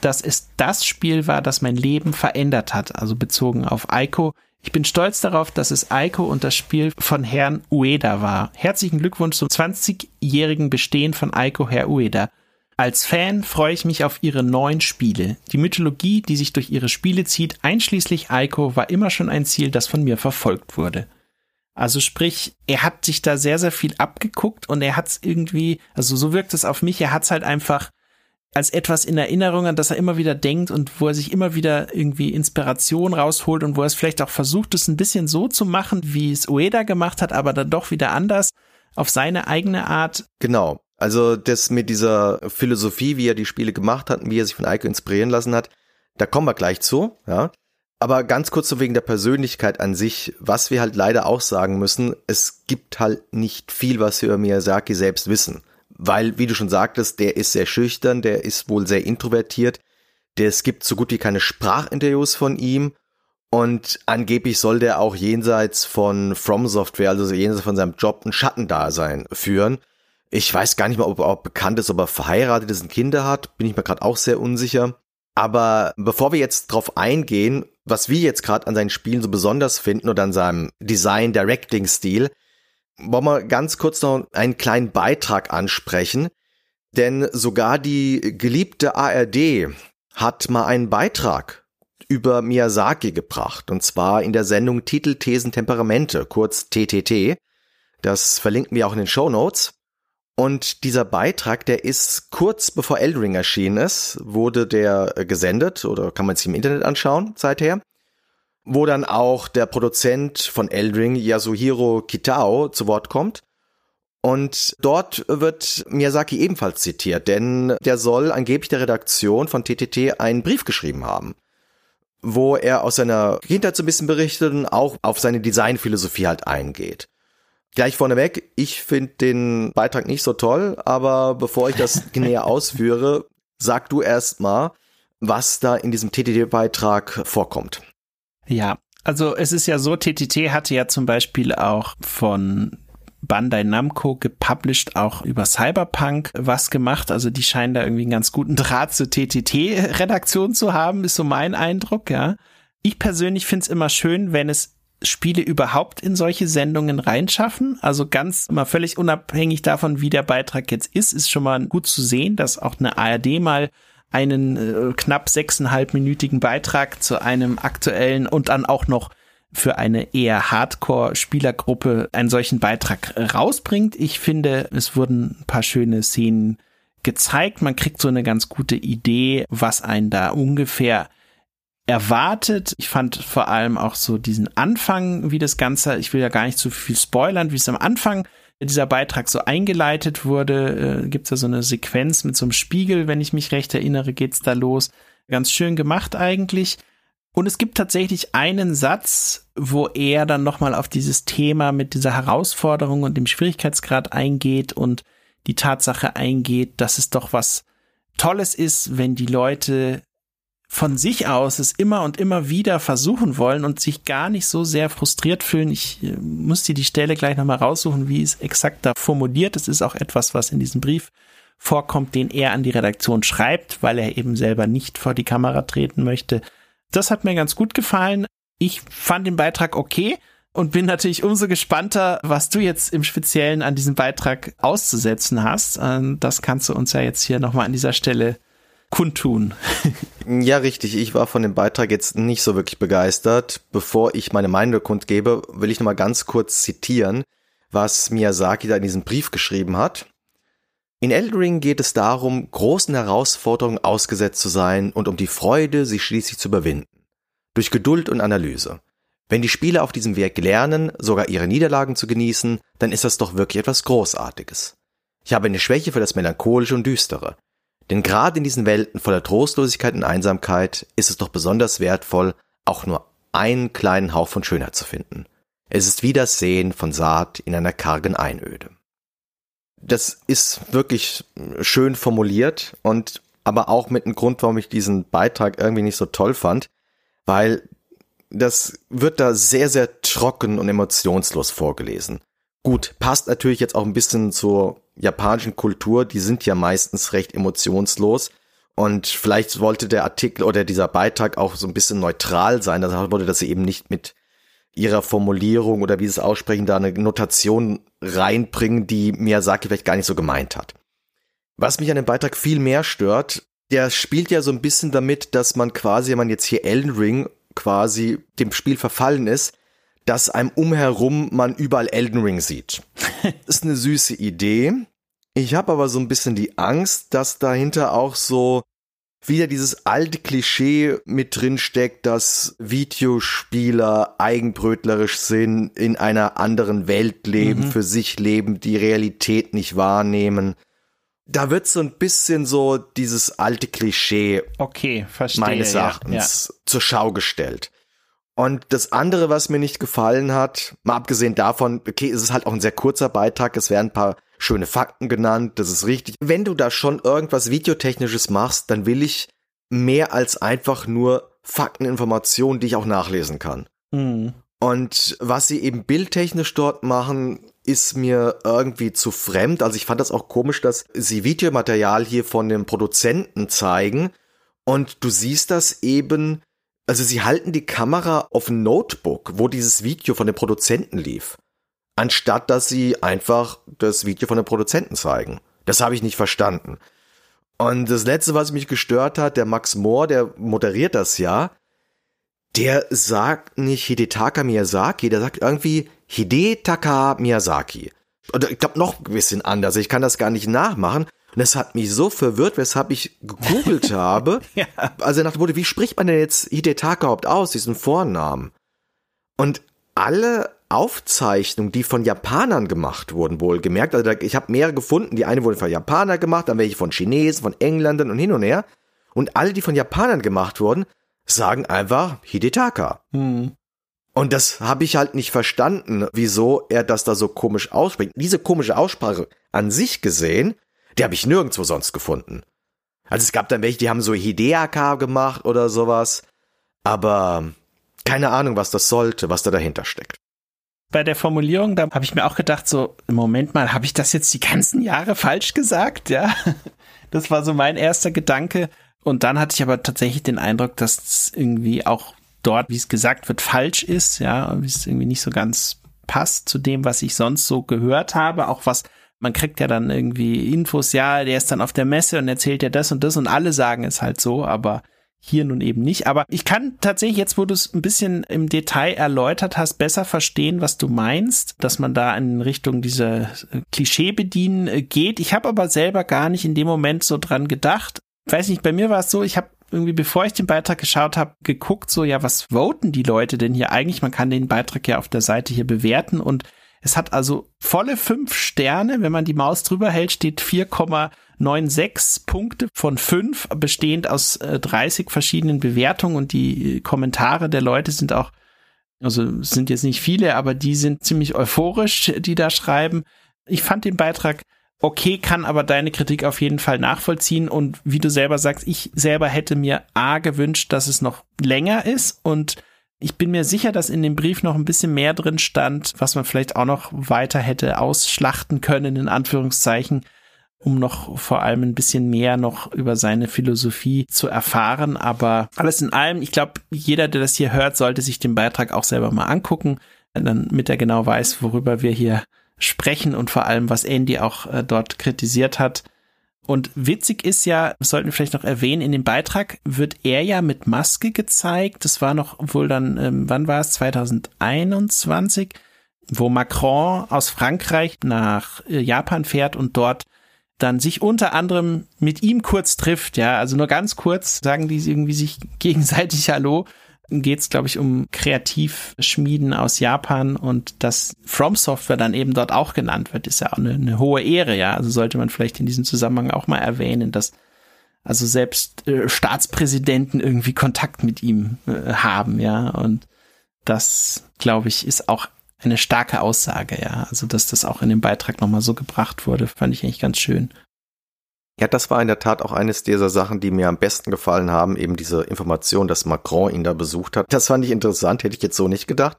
dass es das Spiel war, das mein Leben verändert hat, also bezogen auf Aiko. Ich bin stolz darauf, dass es Aiko und das Spiel von Herrn Ueda war. Herzlichen Glückwunsch zum 20-jährigen Bestehen von Aiko, Herr Ueda. Als Fan freue ich mich auf ihre neuen Spiele. Die Mythologie, die sich durch ihre Spiele zieht, einschließlich Aiko, war immer schon ein Ziel, das von mir verfolgt wurde. Also sprich, er hat sich da sehr, sehr viel abgeguckt und er hat es irgendwie, also so wirkt es auf mich, er hat es halt einfach als etwas in Erinnerung, an das er immer wieder denkt und wo er sich immer wieder irgendwie Inspiration rausholt und wo er es vielleicht auch versucht, es ein bisschen so zu machen, wie es Ueda gemacht hat, aber dann doch wieder anders, auf seine eigene Art. Genau. Also das mit dieser Philosophie, wie er die Spiele gemacht hat und wie er sich von Eiko inspirieren lassen hat, da kommen wir gleich zu, ja. Aber ganz kurz so wegen der Persönlichkeit an sich, was wir halt leider auch sagen müssen, es gibt halt nicht viel, was wir über Miyazaki selbst wissen. Weil, wie du schon sagtest, der ist sehr schüchtern, der ist wohl sehr introvertiert, der, es gibt so gut wie keine Sprachinterviews von ihm und angeblich soll der auch jenseits von From Software, also jenseits von seinem Job, ein Schattendasein führen. Ich weiß gar nicht mal, ob er auch bekannt ist, ob er verheiratet ist und Kinder hat, bin ich mir gerade auch sehr unsicher. Aber bevor wir jetzt drauf eingehen, was wir jetzt gerade an seinen Spielen so besonders finden oder an seinem Design-Directing-Stil, wollen wir ganz kurz noch einen kleinen Beitrag ansprechen. Denn sogar die geliebte ARD hat mal einen Beitrag über Miyazaki gebracht. Und zwar in der Sendung Titel, Thesen, Temperamente, kurz TTT. Das verlinken wir auch in den Show Notes. Und dieser Beitrag, der ist kurz bevor Eldring erschienen ist, wurde der äh, gesendet oder kann man sich im Internet anschauen seither, wo dann auch der Produzent von Eldring, Yasuhiro Kitao, zu Wort kommt. Und dort wird Miyazaki ebenfalls zitiert, denn der soll angeblich der Redaktion von TTT einen Brief geschrieben haben, wo er aus seiner Kindheit so ein bisschen berichtet und auch auf seine Designphilosophie halt eingeht. Gleich vorneweg, ich finde den Beitrag nicht so toll, aber bevor ich das näher ausführe, sag du erst mal, was da in diesem TTT-Beitrag vorkommt. Ja, also es ist ja so, TTT hatte ja zum Beispiel auch von Bandai Namco gepublished auch über Cyberpunk was gemacht. Also die scheinen da irgendwie einen ganz guten Draht zur TTT-Redaktion zu haben, ist so mein Eindruck, ja. Ich persönlich finde es immer schön, wenn es Spiele überhaupt in solche Sendungen reinschaffen. Also ganz mal völlig unabhängig davon, wie der Beitrag jetzt ist, ist schon mal gut zu sehen, dass auch eine ARD mal einen äh, knapp sechseinhalbminütigen Beitrag zu einem aktuellen und dann auch noch für eine eher Hardcore-Spielergruppe einen solchen Beitrag rausbringt. Ich finde, es wurden ein paar schöne Szenen gezeigt. Man kriegt so eine ganz gute Idee, was einen da ungefähr erwartet. Ich fand vor allem auch so diesen Anfang, wie das Ganze, ich will ja gar nicht zu viel spoilern, wie es am Anfang dieser Beitrag so eingeleitet wurde, äh, gibt es ja so eine Sequenz mit so einem Spiegel, wenn ich mich recht erinnere, geht's da los. Ganz schön gemacht eigentlich. Und es gibt tatsächlich einen Satz, wo er dann nochmal auf dieses Thema mit dieser Herausforderung und dem Schwierigkeitsgrad eingeht und die Tatsache eingeht, dass es doch was Tolles ist, wenn die Leute von sich aus es immer und immer wieder versuchen wollen und sich gar nicht so sehr frustriert fühlen. Ich äh, muss dir die Stelle gleich nochmal raussuchen, wie es exakt da formuliert. Es ist auch etwas, was in diesem Brief vorkommt, den er an die Redaktion schreibt, weil er eben selber nicht vor die Kamera treten möchte. Das hat mir ganz gut gefallen. Ich fand den Beitrag okay und bin natürlich umso gespannter, was du jetzt im Speziellen an diesem Beitrag auszusetzen hast. Ähm, das kannst du uns ja jetzt hier nochmal an dieser Stelle kundtun. ja, richtig. Ich war von dem Beitrag jetzt nicht so wirklich begeistert. Bevor ich meine Meinung kundgebe, will ich nochmal ganz kurz zitieren, was Miyazaki da in diesem Brief geschrieben hat. In Elden Ring geht es darum, großen Herausforderungen ausgesetzt zu sein und um die Freude, sie schließlich zu überwinden. Durch Geduld und Analyse. Wenn die Spieler auf diesem Weg lernen, sogar ihre Niederlagen zu genießen, dann ist das doch wirklich etwas Großartiges. Ich habe eine Schwäche für das Melancholische und Düstere. Denn gerade in diesen Welten voller Trostlosigkeit und Einsamkeit ist es doch besonders wertvoll, auch nur einen kleinen Hauch von Schönheit zu finden. Es ist wie das Sehen von Saat in einer kargen Einöde. Das ist wirklich schön formuliert und aber auch mit einem Grund, warum ich diesen Beitrag irgendwie nicht so toll fand, weil das wird da sehr, sehr trocken und emotionslos vorgelesen. Gut, passt natürlich jetzt auch ein bisschen zur japanischen Kultur, die sind ja meistens recht emotionslos. Und vielleicht wollte der Artikel oder dieser Beitrag auch so ein bisschen neutral sein. Das wollte, dass sie eben nicht mit ihrer Formulierung oder wie sie es aussprechen, da eine Notation reinbringen, die Miyazaki vielleicht gar nicht so gemeint hat. Was mich an dem Beitrag viel mehr stört, der spielt ja so ein bisschen damit, dass man quasi, wenn man jetzt hier Elden Ring quasi dem Spiel verfallen ist, dass einem umherum man überall Elden Ring sieht. ist eine süße Idee. Ich habe aber so ein bisschen die Angst, dass dahinter auch so wieder dieses alte Klischee mit drin steckt, dass Videospieler eigenbrötlerisch sind, in einer anderen Welt leben, mhm. für sich leben, die Realität nicht wahrnehmen. Da wird so ein bisschen so dieses alte Klischee okay, verstehe, meines Erachtens ja, ja. zur Schau gestellt. Und das andere, was mir nicht gefallen hat, mal abgesehen davon, okay, es ist halt auch ein sehr kurzer Beitrag, es werden ein paar schöne Fakten genannt, das ist richtig. Wenn du da schon irgendwas Videotechnisches machst, dann will ich mehr als einfach nur Fakteninformationen, die ich auch nachlesen kann. Mhm. Und was sie eben bildtechnisch dort machen, ist mir irgendwie zu fremd. Also ich fand das auch komisch, dass sie Videomaterial hier von den Produzenten zeigen und du siehst das eben also sie halten die Kamera auf ein Notebook, wo dieses Video von den Produzenten lief, anstatt dass sie einfach das Video von den Produzenten zeigen. Das habe ich nicht verstanden. Und das letzte, was mich gestört hat, der Max Mohr, der moderiert das ja, der sagt nicht Hidetaka Miyazaki, der sagt irgendwie Hidetaka Miyazaki. Oder ich glaube noch ein bisschen anders. Ich kann das gar nicht nachmachen. Und das hat mich so verwirrt, weshalb ich gegoogelt habe. ja. Also nach dem Motto, wie spricht man denn jetzt Hidetaka überhaupt aus, diesen Vornamen? Und alle Aufzeichnungen, die von Japanern gemacht wurden, wohl gemerkt, also da, ich habe mehrere gefunden, die eine wurden von Japanern gemacht, dann welche von Chinesen, von Engländern und hin und her. Und alle, die von Japanern gemacht wurden, sagen einfach Hidetaka. Hm. Und das habe ich halt nicht verstanden, wieso er das da so komisch ausspricht. Diese komische Aussprache an sich gesehen die habe ich nirgendwo sonst gefunden. Also es gab dann welche, die haben so Hideaka gemacht oder sowas. Aber keine Ahnung, was das sollte, was da dahinter steckt. Bei der Formulierung, da habe ich mir auch gedacht, so, Moment mal, habe ich das jetzt die ganzen Jahre falsch gesagt? Ja, das war so mein erster Gedanke. Und dann hatte ich aber tatsächlich den Eindruck, dass es irgendwie auch dort, wie es gesagt wird, falsch ist, ja, wie es irgendwie nicht so ganz passt zu dem, was ich sonst so gehört habe, auch was man kriegt ja dann irgendwie Infos, ja, der ist dann auf der Messe und erzählt ja das und das und alle sagen es halt so, aber hier nun eben nicht. Aber ich kann tatsächlich jetzt, wo du es ein bisschen im Detail erläutert hast, besser verstehen, was du meinst, dass man da in Richtung diese äh, Klischee bedienen äh, geht. Ich habe aber selber gar nicht in dem Moment so dran gedacht. Ich weiß nicht, bei mir war es so, ich habe irgendwie, bevor ich den Beitrag geschaut habe, geguckt, so, ja, was voten die Leute denn hier eigentlich? Man kann den Beitrag ja auf der Seite hier bewerten und es hat also volle fünf Sterne. Wenn man die Maus drüber hält, steht 4,96 Punkte von fünf, bestehend aus äh, 30 verschiedenen Bewertungen und die äh, Kommentare der Leute sind auch, also sind jetzt nicht viele, aber die sind ziemlich euphorisch, die da schreiben. Ich fand den Beitrag okay, kann aber deine Kritik auf jeden Fall nachvollziehen und wie du selber sagst, ich selber hätte mir A gewünscht, dass es noch länger ist und ich bin mir sicher, dass in dem Brief noch ein bisschen mehr drin stand, was man vielleicht auch noch weiter hätte ausschlachten können, in Anführungszeichen, um noch vor allem ein bisschen mehr noch über seine Philosophie zu erfahren. Aber alles in allem, ich glaube, jeder, der das hier hört, sollte sich den Beitrag auch selber mal angucken, damit er genau weiß, worüber wir hier sprechen und vor allem, was Andy auch äh, dort kritisiert hat. Und witzig ist ja, sollten wir vielleicht noch erwähnen, in dem Beitrag wird er ja mit Maske gezeigt. Das war noch wohl dann, ähm, wann war es? 2021, wo Macron aus Frankreich nach äh, Japan fährt und dort dann sich unter anderem mit ihm kurz trifft, ja, also nur ganz kurz sagen die irgendwie sich gegenseitig Hallo geht es, glaube ich, um Kreativschmieden aus Japan und dass From Software dann eben dort auch genannt wird, ist ja auch eine, eine hohe Ehre, ja. Also sollte man vielleicht in diesem Zusammenhang auch mal erwähnen, dass also selbst äh, Staatspräsidenten irgendwie Kontakt mit ihm äh, haben, ja. Und das, glaube ich, ist auch eine starke Aussage, ja. Also, dass das auch in dem Beitrag nochmal so gebracht wurde, fand ich eigentlich ganz schön. Ja, das war in der Tat auch eines dieser Sachen, die mir am besten gefallen haben, eben diese Information, dass Macron ihn da besucht hat. Das fand ich interessant, hätte ich jetzt so nicht gedacht.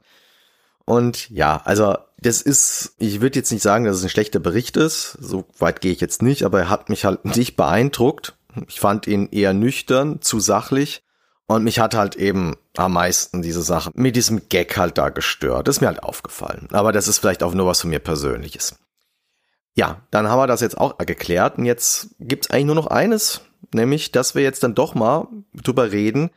Und ja, also das ist, ich würde jetzt nicht sagen, dass es ein schlechter Bericht ist, so weit gehe ich jetzt nicht, aber er hat mich halt nicht beeindruckt. Ich fand ihn eher nüchtern, zu sachlich und mich hat halt eben am meisten diese Sache mit diesem Gag halt da gestört. Das ist mir halt aufgefallen. Aber das ist vielleicht auch nur was von mir persönliches. Ja, dann haben wir das jetzt auch geklärt und jetzt gibt's eigentlich nur noch eines, nämlich, dass wir jetzt dann doch mal drüber reden,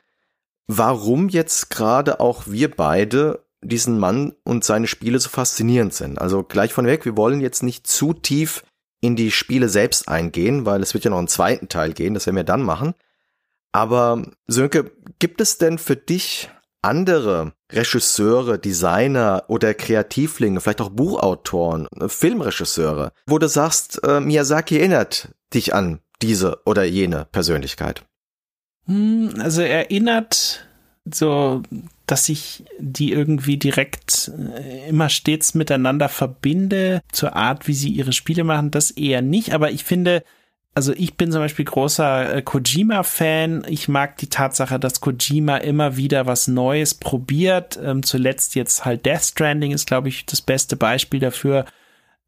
warum jetzt gerade auch wir beide diesen Mann und seine Spiele so faszinierend sind. Also gleich von weg, wir wollen jetzt nicht zu tief in die Spiele selbst eingehen, weil es wird ja noch einen zweiten Teil gehen, das werden wir dann machen. Aber Sönke, gibt es denn für dich andere Regisseure, Designer oder Kreativlinge, vielleicht auch Buchautoren, Filmregisseure, wo du sagst, äh, Miyazaki erinnert dich an diese oder jene Persönlichkeit? Hm, also erinnert so, dass ich die irgendwie direkt äh, immer stets miteinander verbinde, zur Art, wie sie ihre Spiele machen, das eher nicht, aber ich finde, also ich bin zum Beispiel großer äh, Kojima-Fan. Ich mag die Tatsache, dass Kojima immer wieder was Neues probiert. Ähm, zuletzt jetzt halt Death Stranding ist, glaube ich, das beste Beispiel dafür,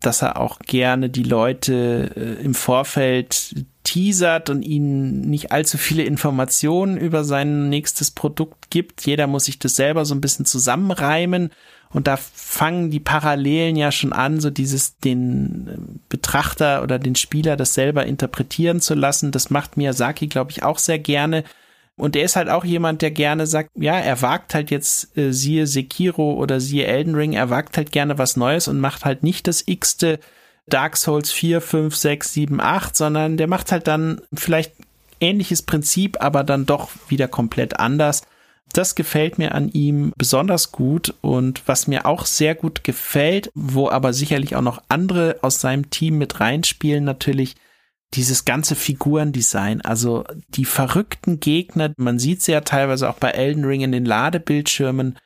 dass er auch gerne die Leute äh, im Vorfeld teasert und ihnen nicht allzu viele Informationen über sein nächstes Produkt gibt. Jeder muss sich das selber so ein bisschen zusammenreimen und da fangen die Parallelen ja schon an, so dieses den äh, Betrachter oder den Spieler das selber interpretieren zu lassen. Das macht Miyazaki, glaube ich, auch sehr gerne. Und er ist halt auch jemand, der gerne sagt, ja, er wagt halt jetzt, äh, siehe Sekiro oder siehe Elden Ring, er wagt halt gerne was Neues und macht halt nicht das x-te Dark Souls 4, 5, 6, 7, 8, sondern der macht halt dann vielleicht ähnliches Prinzip, aber dann doch wieder komplett anders. Das gefällt mir an ihm besonders gut und was mir auch sehr gut gefällt, wo aber sicherlich auch noch andere aus seinem Team mit reinspielen, natürlich dieses ganze Figurendesign, also die verrückten Gegner, man sieht sie ja teilweise auch bei Elden Ring in den Ladebildschirmen.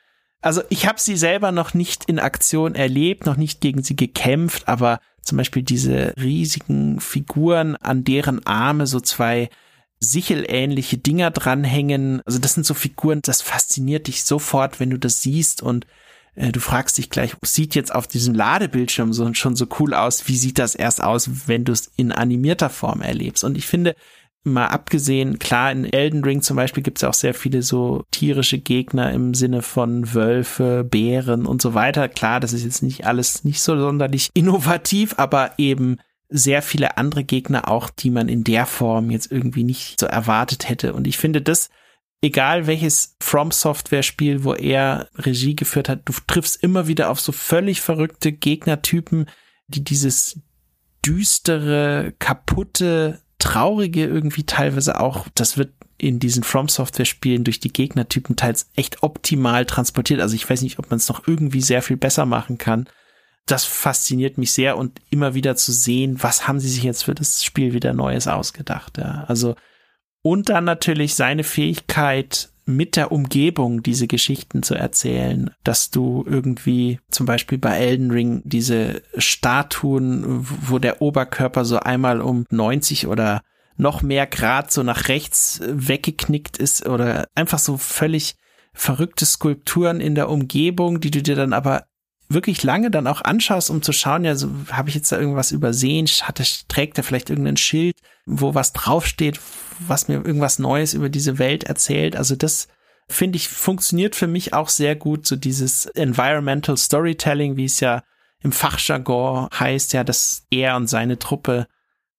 Also ich habe sie selber noch nicht in Aktion erlebt, noch nicht gegen sie gekämpft, aber zum Beispiel diese riesigen Figuren, an deren Arme so zwei sichelähnliche Dinger dranhängen. Also das sind so Figuren, das fasziniert dich sofort, wenn du das siehst und äh, du fragst dich gleich, sieht jetzt auf diesem Ladebildschirm so, schon so cool aus, wie sieht das erst aus, wenn du es in animierter Form erlebst? Und ich finde, mal abgesehen, klar, in Elden Ring zum Beispiel gibt es auch sehr viele so tierische Gegner im Sinne von Wölfe, Bären und so weiter. Klar, das ist jetzt nicht alles nicht so sonderlich innovativ, aber eben sehr viele andere Gegner auch, die man in der Form jetzt irgendwie nicht so erwartet hätte. Und ich finde das, egal welches From Software Spiel, wo er Regie geführt hat, du triffst immer wieder auf so völlig verrückte Gegnertypen, die dieses düstere, kaputte, traurige irgendwie teilweise auch, das wird in diesen From Software Spielen durch die Gegnertypen teils echt optimal transportiert. Also ich weiß nicht, ob man es noch irgendwie sehr viel besser machen kann. Das fasziniert mich sehr und immer wieder zu sehen, was haben sie sich jetzt für das Spiel wieder Neues ausgedacht. Ja. Also und dann natürlich seine Fähigkeit, mit der Umgebung diese Geschichten zu erzählen, dass du irgendwie zum Beispiel bei Elden Ring diese Statuen, wo der Oberkörper so einmal um 90 oder noch mehr Grad so nach rechts weggeknickt ist oder einfach so völlig verrückte Skulpturen in der Umgebung, die du dir dann aber wirklich lange dann auch anschaust, um zu schauen, ja, so habe ich jetzt da irgendwas übersehen, hatte, trägt er vielleicht irgendein Schild, wo was draufsteht, was mir irgendwas Neues über diese Welt erzählt. Also das finde ich funktioniert für mich auch sehr gut, so dieses Environmental Storytelling, wie es ja im Fachjargon heißt, ja, dass er und seine Truppe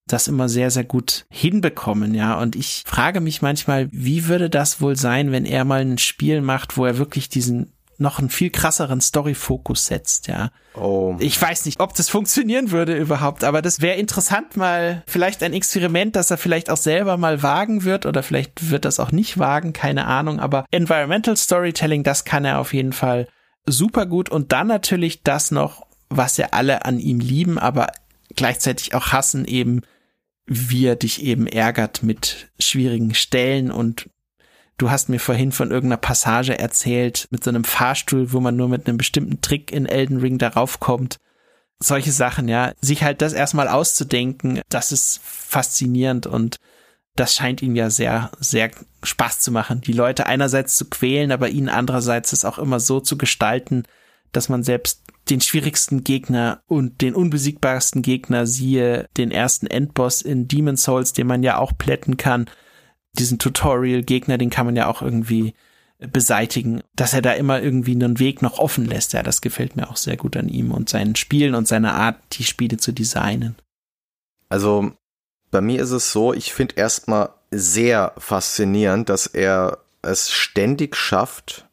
das immer sehr, sehr gut hinbekommen, ja. Und ich frage mich manchmal, wie würde das wohl sein, wenn er mal ein Spiel macht, wo er wirklich diesen noch einen viel krasseren Story-Fokus setzt, ja. Oh. Ich weiß nicht, ob das funktionieren würde überhaupt, aber das wäre interessant mal, vielleicht ein Experiment, das er vielleicht auch selber mal wagen wird oder vielleicht wird das auch nicht wagen, keine Ahnung, aber Environmental Storytelling, das kann er auf jeden Fall super gut und dann natürlich das noch, was ja alle an ihm lieben, aber gleichzeitig auch hassen, eben wie er dich eben ärgert mit schwierigen Stellen und Du hast mir vorhin von irgendeiner Passage erzählt mit so einem Fahrstuhl, wo man nur mit einem bestimmten Trick in Elden Ring darauf kommt. Solche Sachen, ja. Sich halt das erstmal auszudenken, das ist faszinierend und das scheint ihm ja sehr, sehr Spaß zu machen, die Leute einerseits zu quälen, aber ihnen andererseits es auch immer so zu gestalten, dass man selbst den schwierigsten Gegner und den unbesiegbarsten Gegner, siehe den ersten Endboss in Demon Souls, den man ja auch plätten kann, diesen Tutorial-Gegner, den kann man ja auch irgendwie beseitigen, dass er da immer irgendwie einen Weg noch offen lässt. Ja, das gefällt mir auch sehr gut an ihm und seinen Spielen und seiner Art, die Spiele zu designen. Also bei mir ist es so, ich finde erstmal sehr faszinierend, dass er es ständig schafft,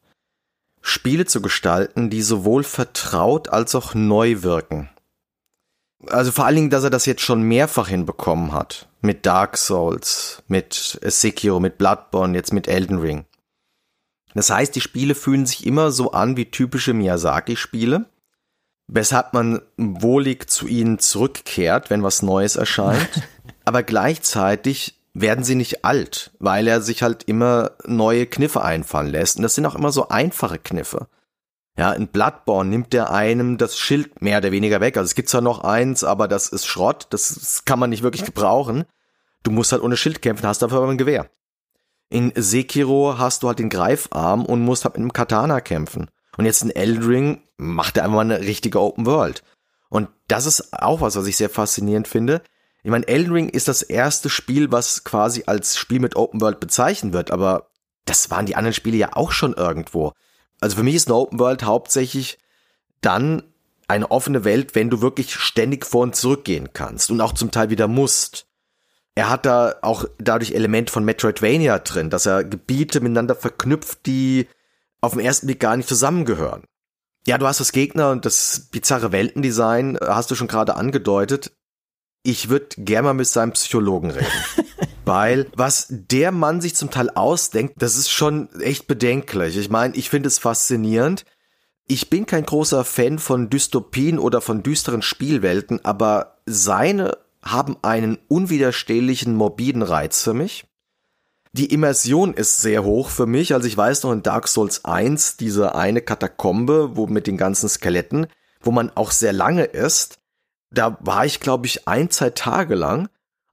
Spiele zu gestalten, die sowohl vertraut als auch neu wirken. Also vor allen Dingen, dass er das jetzt schon mehrfach hinbekommen hat. Mit Dark Souls, mit Sekiro, mit Bloodborne, jetzt mit Elden Ring. Das heißt, die Spiele fühlen sich immer so an wie typische Miyazaki-Spiele, weshalb man wohlig zu ihnen zurückkehrt, wenn was Neues erscheint. Aber gleichzeitig werden sie nicht alt, weil er sich halt immer neue Kniffe einfallen lässt. Und das sind auch immer so einfache Kniffe. Ja, in Bloodborne nimmt der einem das Schild mehr oder weniger weg. Also es gibt zwar noch eins, aber das ist Schrott. Das kann man nicht wirklich gebrauchen. Du musst halt ohne Schild kämpfen, hast dafür aber ein Gewehr. In Sekiro hast du halt den Greifarm und musst halt mit einem Katana kämpfen. Und jetzt in Elden Ring macht er einfach mal eine richtige Open World. Und das ist auch was, was ich sehr faszinierend finde. Ich meine, Elden Ring ist das erste Spiel, was quasi als Spiel mit Open World bezeichnet wird, aber das waren die anderen Spiele ja auch schon irgendwo. Also für mich ist eine Open World hauptsächlich dann eine offene Welt, wenn du wirklich ständig vor und zurück gehen kannst und auch zum Teil wieder musst. Er hat da auch dadurch Elemente von Metroidvania drin, dass er Gebiete miteinander verknüpft, die auf den ersten Blick gar nicht zusammengehören. Ja, du hast das Gegner und das bizarre Weltendesign, äh, hast du schon gerade angedeutet. Ich würde gerne mal mit seinem Psychologen reden. Weil was der Mann sich zum Teil ausdenkt, das ist schon echt bedenklich. Ich meine, ich finde es faszinierend. Ich bin kein großer Fan von Dystopien oder von düsteren Spielwelten, aber seine haben einen unwiderstehlichen morbiden Reiz für mich. Die Immersion ist sehr hoch für mich. Also ich weiß noch in Dark Souls 1, diese eine Katakombe, wo mit den ganzen Skeletten, wo man auch sehr lange ist. Da war ich, glaube ich, ein, zwei Tage lang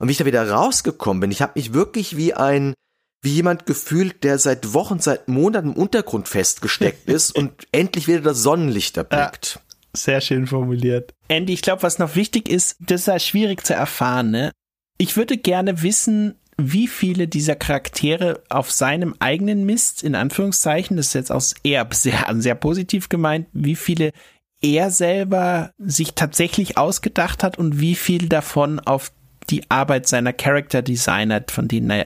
und wie ich da wieder rausgekommen bin, ich habe mich wirklich wie ein, wie jemand gefühlt, der seit Wochen, seit Monaten im Untergrund festgesteckt ist und endlich wieder das Sonnenlicht erblickt. Ja, sehr schön formuliert. Andy, ich glaube, was noch wichtig ist, das ist ja schwierig zu erfahren, ne? Ich würde gerne wissen, wie viele dieser Charaktere auf seinem eigenen Mist, in Anführungszeichen, das ist jetzt auch eher sehr, sehr positiv gemeint, wie viele er selber sich tatsächlich ausgedacht hat und wie viel davon auf die Arbeit seiner Character Designer, von denen er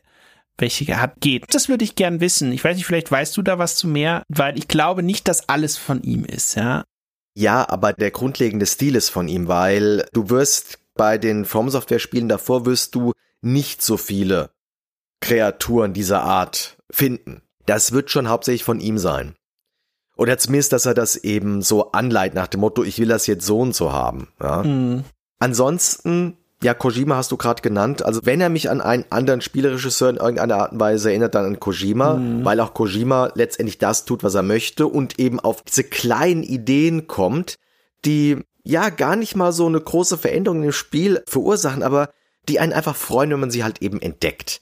welche er hat, geht. Das würde ich gern wissen. Ich weiß nicht, vielleicht weißt du da was zu mehr, weil ich glaube nicht, dass alles von ihm ist, ja. Ja, aber der grundlegende Stil ist von ihm, weil du wirst bei den From Software Spielen davor wirst du nicht so viele Kreaturen dieser Art finden. Das wird schon hauptsächlich von ihm sein. Oder zumindest, dass er das eben so anleitet nach dem Motto, ich will das jetzt so und so haben. Ja. Mhm. Ansonsten, ja, Kojima hast du gerade genannt. Also wenn er mich an einen anderen Spielregisseur in irgendeiner Art und Weise erinnert, dann an Kojima, mhm. weil auch Kojima letztendlich das tut, was er möchte und eben auf diese kleinen Ideen kommt, die ja gar nicht mal so eine große Veränderung im Spiel verursachen, aber die einen einfach freuen, wenn man sie halt eben entdeckt.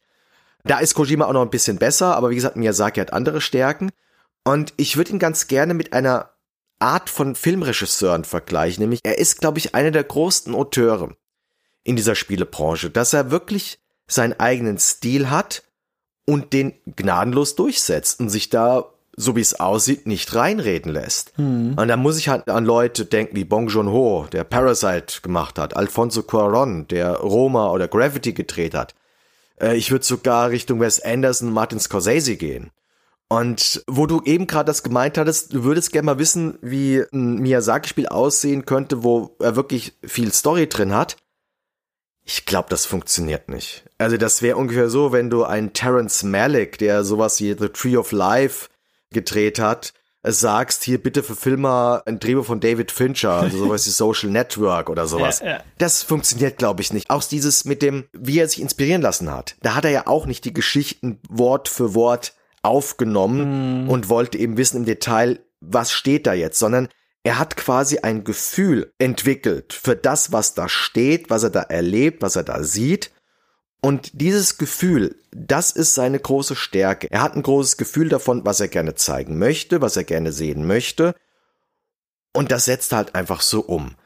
Da ist Kojima auch noch ein bisschen besser, aber wie gesagt, Miyazaki hat andere Stärken. Und ich würde ihn ganz gerne mit einer Art von Filmregisseuren vergleichen, nämlich er ist, glaube ich, einer der größten Auteure in dieser Spielebranche, dass er wirklich seinen eigenen Stil hat und den gnadenlos durchsetzt und sich da, so wie es aussieht, nicht reinreden lässt. Mhm. Und da muss ich halt an Leute denken wie Bong Joon-ho, der Parasite gemacht hat, Alfonso Cuarón, der Roma oder Gravity gedreht hat. Äh, ich würde sogar Richtung Wes Anderson, Martin Scorsese gehen. Und wo du eben gerade das gemeint hattest, du würdest gerne mal wissen, wie ein Miyazaki-Spiel aussehen könnte, wo er wirklich viel Story drin hat. Ich glaube, das funktioniert nicht. Also das wäre ungefähr so, wenn du einen Terence Malick, der sowas wie The Tree of Life gedreht hat, sagst, hier bitte verfilm mal ein Drehbuch von David Fincher, also sowas wie Social Network oder sowas. Ja, ja. Das funktioniert, glaube ich, nicht. Auch dieses mit dem, wie er sich inspirieren lassen hat. Da hat er ja auch nicht die Geschichten Wort für Wort aufgenommen mm. und wollte eben wissen im Detail, was steht da jetzt, sondern er hat quasi ein Gefühl entwickelt für das, was da steht, was er da erlebt, was er da sieht. Und dieses Gefühl, das ist seine große Stärke. Er hat ein großes Gefühl davon, was er gerne zeigen möchte, was er gerne sehen möchte. Und das setzt halt einfach so um.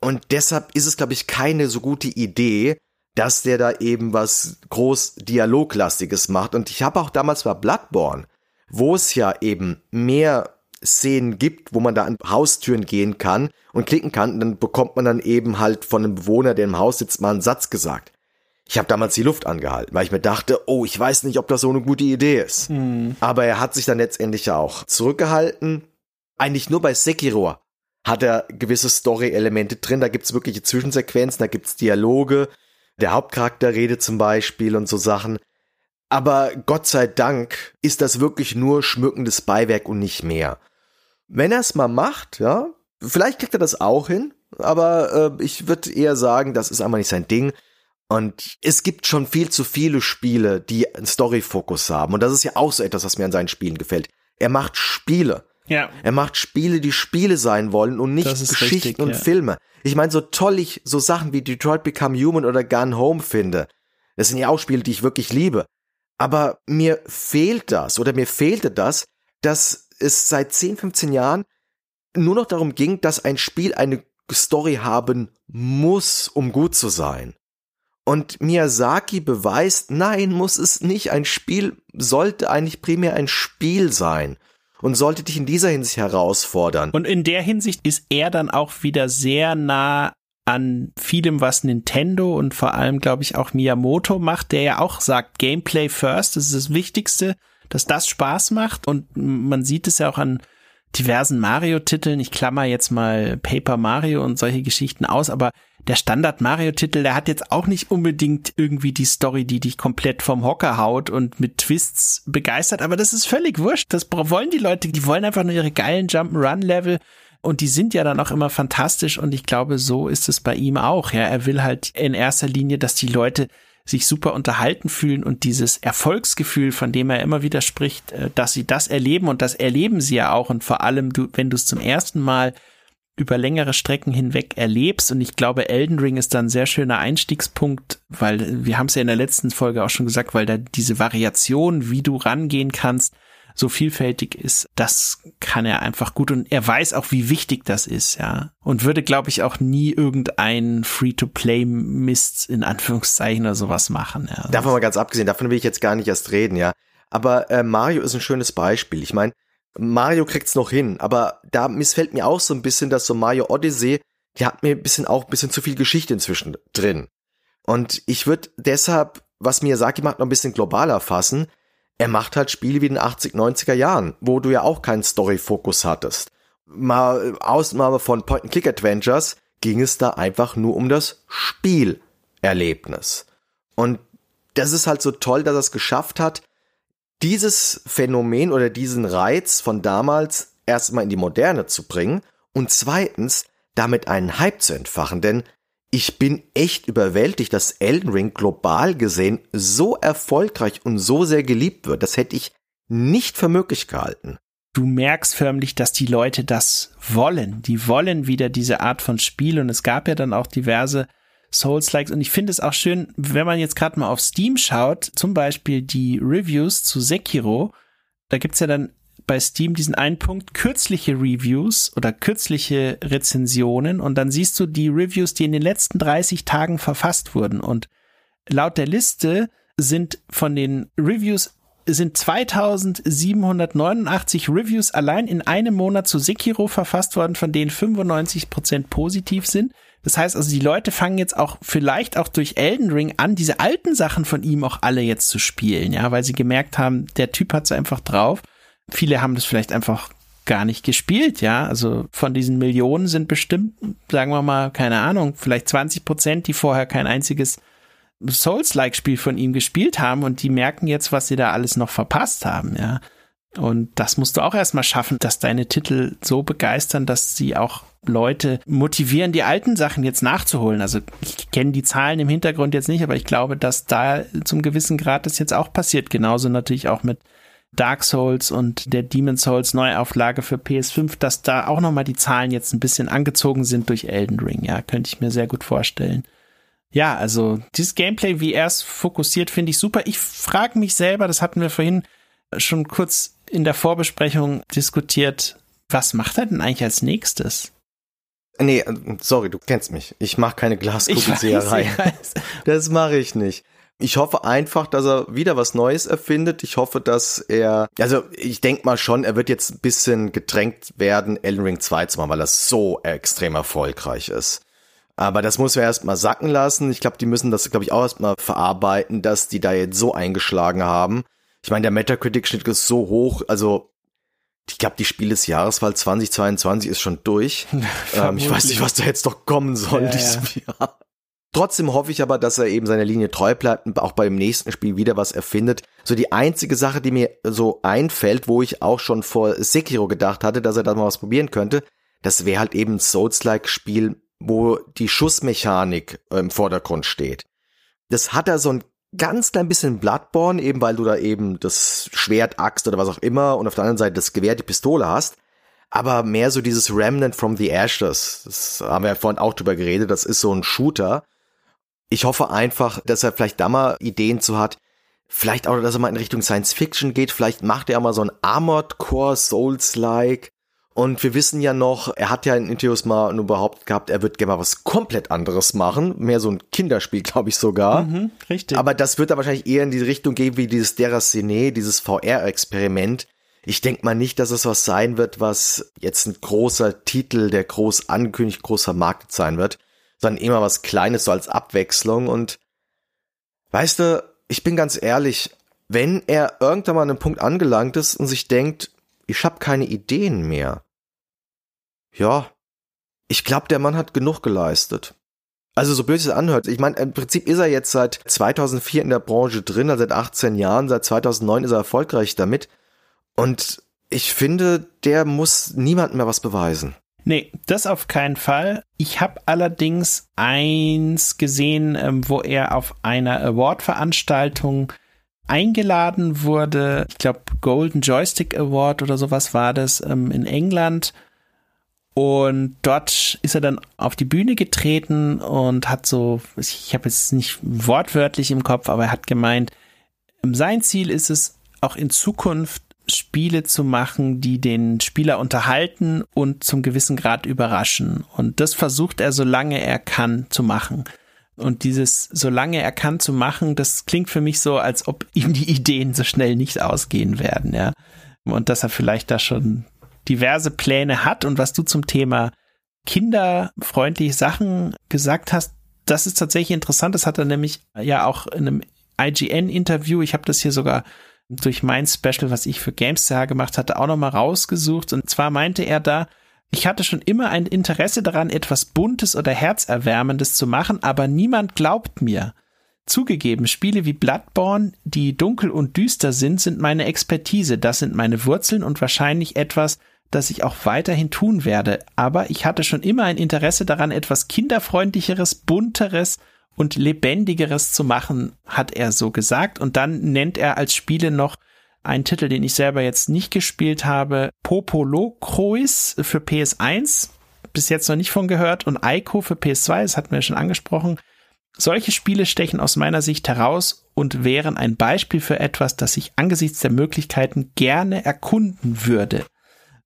Und deshalb ist es, glaube ich, keine so gute Idee, dass der da eben was groß Dialoglastiges macht. Und ich habe auch damals bei Bloodborne, wo es ja eben mehr Szenen gibt, wo man da an Haustüren gehen kann und klicken kann, und dann bekommt man dann eben halt von einem Bewohner, der im Haus sitzt, mal einen Satz gesagt. Ich habe damals die Luft angehalten, weil ich mir dachte, oh, ich weiß nicht, ob das so eine gute Idee ist. Hm. Aber er hat sich dann letztendlich auch zurückgehalten. Eigentlich nur bei Sekiro hat er gewisse Story-Elemente drin. Da gibt's wirkliche Zwischensequenzen, da gibt's Dialoge, der Hauptcharakter redet zum Beispiel und so Sachen. Aber Gott sei Dank ist das wirklich nur schmückendes Beiwerk und nicht mehr. Wenn er es mal macht, ja, vielleicht kriegt er das auch hin, aber äh, ich würde eher sagen, das ist einmal nicht sein Ding. Und es gibt schon viel zu viele Spiele, die einen Story-Fokus haben. Und das ist ja auch so etwas, was mir an seinen Spielen gefällt. Er macht Spiele. Ja. Er macht Spiele, die Spiele sein wollen und nicht Geschichten richtig, und ja. Filme. Ich meine, so toll ich so Sachen wie Detroit Become Human oder Gun Home finde, das sind ja auch Spiele, die ich wirklich liebe. Aber mir fehlt das oder mir fehlte das, dass es seit 10, 15 Jahren nur noch darum ging, dass ein Spiel eine Story haben muss, um gut zu sein. Und Miyazaki beweist, nein, muss es nicht. Ein Spiel sollte eigentlich primär ein Spiel sein und sollte dich in dieser Hinsicht herausfordern. Und in der Hinsicht ist er dann auch wieder sehr nah an vielem, was Nintendo und vor allem, glaube ich, auch Miyamoto macht, der ja auch sagt, Gameplay first, das ist das Wichtigste, dass das Spaß macht. Und man sieht es ja auch an diversen Mario-Titeln. Ich klammer jetzt mal Paper Mario und solche Geschichten aus, aber der Standard Mario-Titel, der hat jetzt auch nicht unbedingt irgendwie die Story, die dich komplett vom Hocker haut und mit Twists begeistert, aber das ist völlig wurscht. Das wollen die Leute, die wollen einfach nur ihre geilen Jump'n'Run-Level und die sind ja dann auch immer fantastisch und ich glaube, so ist es bei ihm auch. Ja, er will halt in erster Linie, dass die Leute sich super unterhalten fühlen und dieses Erfolgsgefühl, von dem er immer wieder spricht, äh, dass sie das erleben und das erleben sie ja auch und vor allem du, wenn du es zum ersten Mal über längere Strecken hinweg erlebst. Und ich glaube, Elden Ring ist da ein sehr schöner Einstiegspunkt, weil wir haben es ja in der letzten Folge auch schon gesagt, weil da diese Variation, wie du rangehen kannst, so vielfältig ist, das kann er einfach gut und er weiß auch, wie wichtig das ist, ja. Und würde, glaube ich, auch nie irgendein Free-to-Play-Mist in Anführungszeichen oder sowas machen, ja. Davon mal ganz abgesehen, davon will ich jetzt gar nicht erst reden, ja. Aber äh, Mario ist ein schönes Beispiel. Ich meine, Mario kriegt's noch hin, aber da missfällt mir auch so ein bisschen, dass so Mario Odyssey, die hat mir ein bisschen auch ein bisschen zu viel Geschichte inzwischen drin. Und ich würde deshalb, was Miyazaki macht, noch ein bisschen globaler fassen. Er macht halt Spiele wie in den 80, 90er Jahren, wo du ja auch keinen Story-Fokus hattest. Mal Ausnahme von Point-and-Click-Adventures ging es da einfach nur um das Spielerlebnis. Und das ist halt so toll, dass er es geschafft hat, dieses Phänomen oder diesen Reiz von damals erstmal in die Moderne zu bringen und zweitens damit einen Hype zu entfachen, denn ich bin echt überwältigt, dass Elden Ring global gesehen so erfolgreich und so sehr geliebt wird. Das hätte ich nicht für möglich gehalten. Du merkst förmlich, dass die Leute das wollen. Die wollen wieder diese Art von Spiel und es gab ja dann auch diverse Souls-Likes. Und ich finde es auch schön, wenn man jetzt gerade mal auf Steam schaut, zum Beispiel die Reviews zu Sekiro, da gibt's ja dann bei Steam diesen einen Punkt kürzliche Reviews oder kürzliche Rezensionen und dann siehst du die Reviews, die in den letzten 30 Tagen verfasst wurden. Und laut der Liste sind von den Reviews sind 2789 Reviews allein in einem Monat zu Sekiro verfasst worden, von denen 95 Prozent positiv sind. Das heißt also, die Leute fangen jetzt auch vielleicht auch durch Elden Ring an, diese alten Sachen von ihm auch alle jetzt zu spielen, ja, weil sie gemerkt haben, der Typ hat's einfach drauf. Viele haben das vielleicht einfach gar nicht gespielt, ja. Also von diesen Millionen sind bestimmt, sagen wir mal, keine Ahnung, vielleicht 20 Prozent, die vorher kein einziges Souls-like-Spiel von ihm gespielt haben und die merken jetzt, was sie da alles noch verpasst haben, ja. Und das musst du auch erstmal schaffen, dass deine Titel so begeistern, dass sie auch Leute motivieren, die alten Sachen jetzt nachzuholen. Also ich kenne die Zahlen im Hintergrund jetzt nicht, aber ich glaube, dass da zum gewissen Grad das jetzt auch passiert. Genauso natürlich auch mit Dark Souls und der Demon Souls Neuauflage für PS5, dass da auch nochmal die Zahlen jetzt ein bisschen angezogen sind durch Elden Ring. Ja, könnte ich mir sehr gut vorstellen. Ja, also dieses Gameplay, wie er es fokussiert, finde ich super. Ich frage mich selber, das hatten wir vorhin schon kurz in der Vorbesprechung diskutiert, was macht er denn eigentlich als nächstes? Nee, sorry, du kennst mich. Ich mache keine Glaskugelseherei. Das mache ich nicht. Ich hoffe einfach, dass er wieder was Neues erfindet. Ich hoffe, dass er, also ich denke mal schon, er wird jetzt ein bisschen gedrängt werden, Elden Ring 2 zu machen, weil das so extrem erfolgreich ist. Aber das muss man erstmal sacken lassen. Ich glaube, die müssen das, glaube ich, auch erstmal verarbeiten, dass die da jetzt so eingeschlagen haben. Ich meine, der Metacritic-Schnitt ist so hoch, also ich glaube, die Spiel des Jahreswahl 2022 ist schon durch. ähm, ich weiß nicht, was da jetzt noch kommen soll ja, dieses ja. Jahr. Trotzdem hoffe ich aber, dass er eben seiner Linie treu bleibt und auch beim nächsten Spiel wieder was erfindet. So die einzige Sache, die mir so einfällt, wo ich auch schon vor Sekiro gedacht hatte, dass er da mal was probieren könnte, das wäre halt eben ein Souls-like Spiel, wo die Schussmechanik im Vordergrund steht. Das hat er so ein ganz klein bisschen Bloodborne, eben weil du da eben das Schwert, Axt oder was auch immer und auf der anderen Seite das Gewehr, die Pistole hast. Aber mehr so dieses Remnant from the Ashes. Das haben wir ja vorhin auch drüber geredet. Das ist so ein Shooter. Ich hoffe einfach, dass er vielleicht da mal Ideen zu hat. Vielleicht auch, dass er mal in Richtung Science Fiction geht. Vielleicht macht er mal so ein Armored Core Souls-like. Und wir wissen ja noch, er hat ja in Interviews mal nur behauptet gehabt, er wird gerne mal was komplett anderes machen. Mehr so ein Kinderspiel, glaube ich sogar. Mhm, richtig. Aber das wird da wahrscheinlich eher in die Richtung gehen wie dieses Deracine, dieses VR-Experiment. Ich denke mal nicht, dass es was sein wird, was jetzt ein großer Titel, der groß angekündigt, großer Markt sein wird, sondern immer was Kleines so als Abwechslung. Und weißt du, ich bin ganz ehrlich, wenn er irgendwann mal an einem Punkt angelangt ist und sich denkt, ich habe keine Ideen mehr, ja, ich glaube, der Mann hat genug geleistet. Also so blöd es anhört. Ich meine, im Prinzip ist er jetzt seit 2004 in der Branche drin, also seit 18 Jahren, seit 2009 ist er erfolgreich damit. Und ich finde, der muss niemandem mehr was beweisen. Nee, das auf keinen Fall. Ich habe allerdings eins gesehen, ähm, wo er auf einer Award-Veranstaltung eingeladen wurde. Ich glaube, Golden Joystick Award oder sowas war das ähm, in England. Und dort ist er dann auf die Bühne getreten und hat so, ich habe jetzt nicht wortwörtlich im Kopf, aber er hat gemeint, sein Ziel ist es, auch in Zukunft Spiele zu machen, die den Spieler unterhalten und zum gewissen Grad überraschen. Und das versucht er, solange er kann, zu machen. Und dieses, solange er kann zu machen, das klingt für mich so, als ob ihm die Ideen so schnell nicht ausgehen werden, ja. Und dass er vielleicht da schon diverse Pläne hat. Und was du zum Thema kinderfreundliche Sachen gesagt hast, das ist tatsächlich interessant. Das hat er nämlich ja auch in einem IGN-Interview, ich habe das hier sogar durch mein Special, was ich für GameStar gemacht hatte, auch nochmal rausgesucht. Und zwar meinte er da, ich hatte schon immer ein Interesse daran, etwas Buntes oder Herzerwärmendes zu machen, aber niemand glaubt mir. Zugegeben, Spiele wie Bloodborne, die dunkel und düster sind, sind meine Expertise, das sind meine Wurzeln und wahrscheinlich etwas, das ich auch weiterhin tun werde. Aber ich hatte schon immer ein Interesse daran, etwas kinderfreundlicheres, bunteres und lebendigeres zu machen, hat er so gesagt. Und dann nennt er als Spiele noch ein Titel, den ich selber jetzt nicht gespielt habe, Popolo Crois für PS1, bis jetzt noch nicht von gehört, und Ico für PS2, das hatten wir schon angesprochen. Solche Spiele stechen aus meiner Sicht heraus und wären ein Beispiel für etwas, das ich angesichts der Möglichkeiten gerne erkunden würde.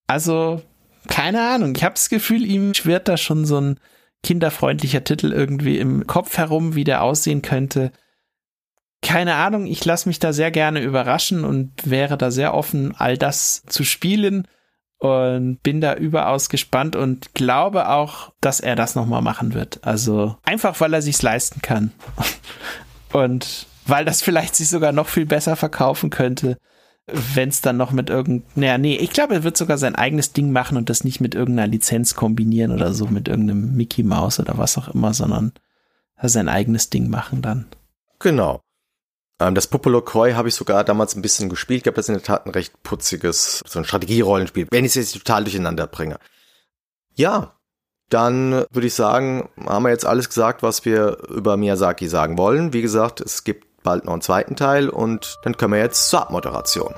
Also, keine Ahnung, ich habe das Gefühl, ihm schwirrt da schon so ein kinderfreundlicher Titel irgendwie im Kopf herum, wie der aussehen könnte keine Ahnung, ich lasse mich da sehr gerne überraschen und wäre da sehr offen, all das zu spielen und bin da überaus gespannt und glaube auch, dass er das nochmal machen wird. Also einfach, weil er sich's leisten kann. und weil das vielleicht sich sogar noch viel besser verkaufen könnte, wenn es dann noch mit irgendeinem, naja, nee, ich glaube, er wird sogar sein eigenes Ding machen und das nicht mit irgendeiner Lizenz kombinieren oder so, mit irgendeinem Mickey Mouse oder was auch immer, sondern sein eigenes Ding machen dann. Genau. Ähm, das Popolo Koi habe ich sogar damals ein bisschen gespielt. Ich glaube, das ist in der Tat ein recht putziges, so ein Strategierollenspiel, wenn ich es jetzt total durcheinander bringe. Ja, dann würde ich sagen, haben wir jetzt alles gesagt, was wir über Miyazaki sagen wollen. Wie gesagt, es gibt bald noch einen zweiten Teil und dann können wir jetzt zur Abmoderation.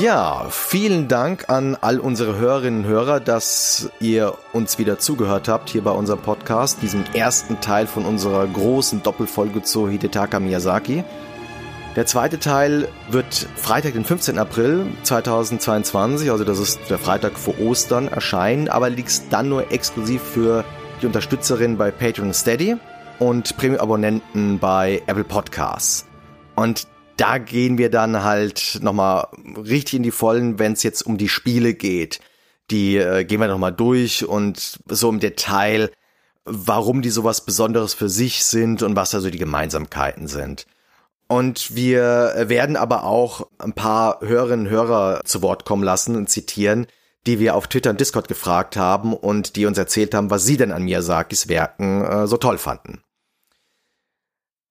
Ja, vielen Dank an all unsere Hörerinnen und Hörer, dass ihr uns wieder zugehört habt hier bei unserem Podcast, diesem ersten Teil von unserer großen Doppelfolge zu Hidetaka Miyazaki. Der zweite Teil wird Freitag, den 15. April 2022, also das ist der Freitag vor Ostern, erscheinen, aber liegt dann nur exklusiv für die Unterstützerinnen bei Patreon Steady und Premium-Abonnenten bei Apple Podcasts. Und da gehen wir dann halt nochmal richtig in die Vollen, wenn es jetzt um die Spiele geht. Die äh, gehen wir nochmal durch und so im Detail, warum die sowas Besonderes für sich sind und was da so die Gemeinsamkeiten sind. Und wir werden aber auch ein paar Hörerinnen und Hörer zu Wort kommen lassen und zitieren, die wir auf Twitter und Discord gefragt haben und die uns erzählt haben, was sie denn an Miyazakis Werken äh, so toll fanden.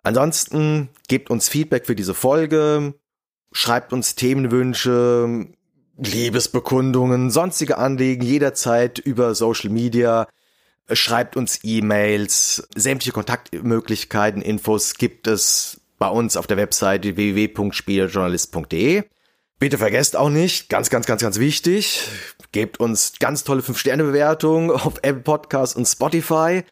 Ansonsten gebt uns Feedback für diese Folge, schreibt uns Themenwünsche, Liebesbekundungen, sonstige Anliegen jederzeit über Social Media. Schreibt uns E-Mails, sämtliche Kontaktmöglichkeiten, Infos gibt es bei uns auf der Webseite www.spieljournalist.de. Bitte vergesst auch nicht, ganz, ganz, ganz, ganz wichtig, gebt uns ganz tolle 5-Sterne-Bewertungen auf Apple Podcasts und Spotify.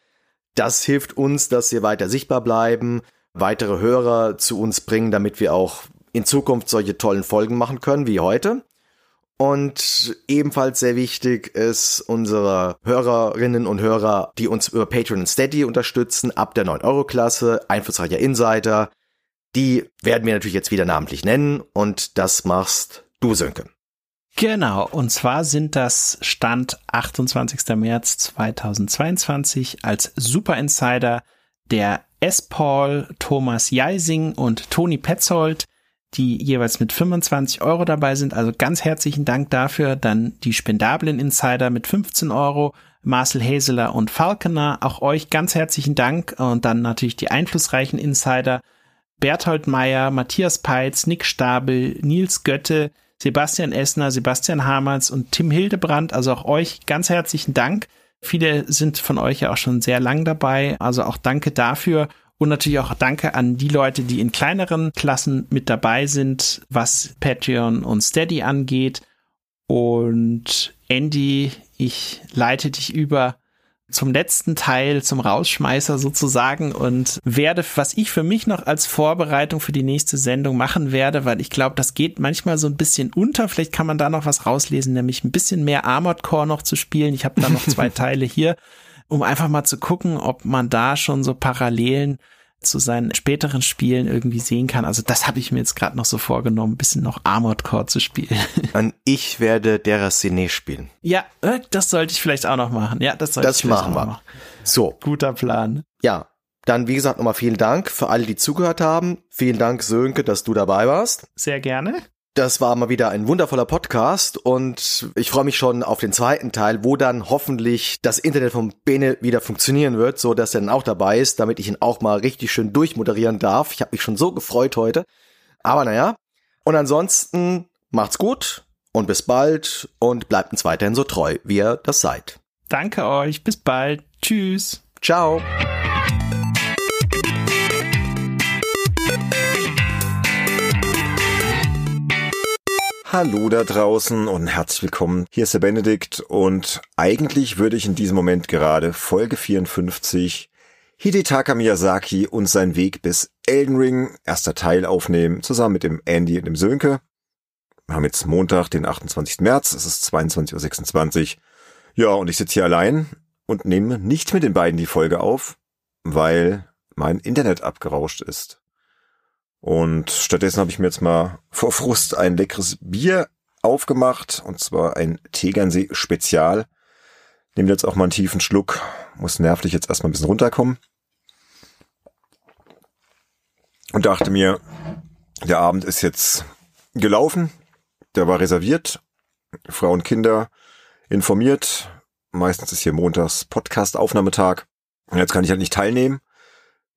Das hilft uns, dass wir weiter sichtbar bleiben weitere Hörer zu uns bringen, damit wir auch in Zukunft solche tollen Folgen machen können wie heute. Und ebenfalls sehr wichtig ist unsere Hörerinnen und Hörer, die uns über Patreon und Steady unterstützen, ab der 9-Euro-Klasse, einflussreicher Insider. Die werden wir natürlich jetzt wieder namentlich nennen und das machst du, Sönke. Genau, und zwar sind das Stand 28. März 2022 als Super Insider der S. Paul, Thomas Jeising und Toni Petzold, die jeweils mit 25 Euro dabei sind. Also ganz herzlichen Dank dafür. Dann die spendablen Insider mit 15 Euro, Marcel Häseler und Falconer. Auch euch ganz herzlichen Dank. Und dann natürlich die einflussreichen Insider. Berthold Meyer, Matthias Peitz, Nick Stabel, Nils Götte, Sebastian Essner, Sebastian Hamertz und Tim Hildebrand. Also auch euch ganz herzlichen Dank. Viele sind von euch ja auch schon sehr lang dabei, also auch danke dafür. Und natürlich auch danke an die Leute, die in kleineren Klassen mit dabei sind, was Patreon und Steady angeht. Und Andy, ich leite dich über zum letzten Teil, zum Rausschmeißer sozusagen und werde, was ich für mich noch als Vorbereitung für die nächste Sendung machen werde, weil ich glaube, das geht manchmal so ein bisschen unter. Vielleicht kann man da noch was rauslesen, nämlich ein bisschen mehr Armored Core noch zu spielen. Ich habe da noch zwei Teile hier, um einfach mal zu gucken, ob man da schon so Parallelen zu seinen späteren Spielen irgendwie sehen kann. Also das habe ich mir jetzt gerade noch so vorgenommen, ein bisschen noch Armored Core zu spielen. Und ich werde Deracine spielen. Ja, äh, das sollte ich vielleicht auch noch machen. Ja, das sollte das ich machen wir. Machen. So. Guter Plan. Ja. Dann, wie gesagt, nochmal vielen Dank für alle, die zugehört haben. Vielen Dank, Sönke, dass du dabei warst. Sehr gerne. Das war mal wieder ein wundervoller Podcast und ich freue mich schon auf den zweiten Teil, wo dann hoffentlich das Internet von Bene wieder funktionieren wird, so dass er dann auch dabei ist, damit ich ihn auch mal richtig schön durchmoderieren darf. Ich habe mich schon so gefreut heute. Aber naja. Und ansonsten macht's gut und bis bald und bleibt uns weiterhin so treu, wie ihr das seid. Danke euch. Bis bald. Tschüss. Ciao. Hallo da draußen und herzlich willkommen. Hier ist der Benedikt und eigentlich würde ich in diesem Moment gerade Folge 54 Hidetaka Miyazaki und sein Weg bis Elden Ring, erster Teil aufnehmen, zusammen mit dem Andy und dem Sönke. Wir haben jetzt Montag, den 28. März, es ist 22.26 Uhr. Ja, und ich sitze hier allein und nehme nicht mit den beiden die Folge auf, weil mein Internet abgerauscht ist. Und stattdessen habe ich mir jetzt mal vor Frust ein leckeres Bier aufgemacht, und zwar ein Tegernsee Spezial. Nehmt jetzt auch mal einen tiefen Schluck, muss nervlich jetzt erstmal ein bisschen runterkommen. Und dachte mir, der Abend ist jetzt gelaufen, der war reserviert, Frau und Kinder informiert. Meistens ist hier montags Podcast-Aufnahmetag. Und jetzt kann ich halt nicht teilnehmen.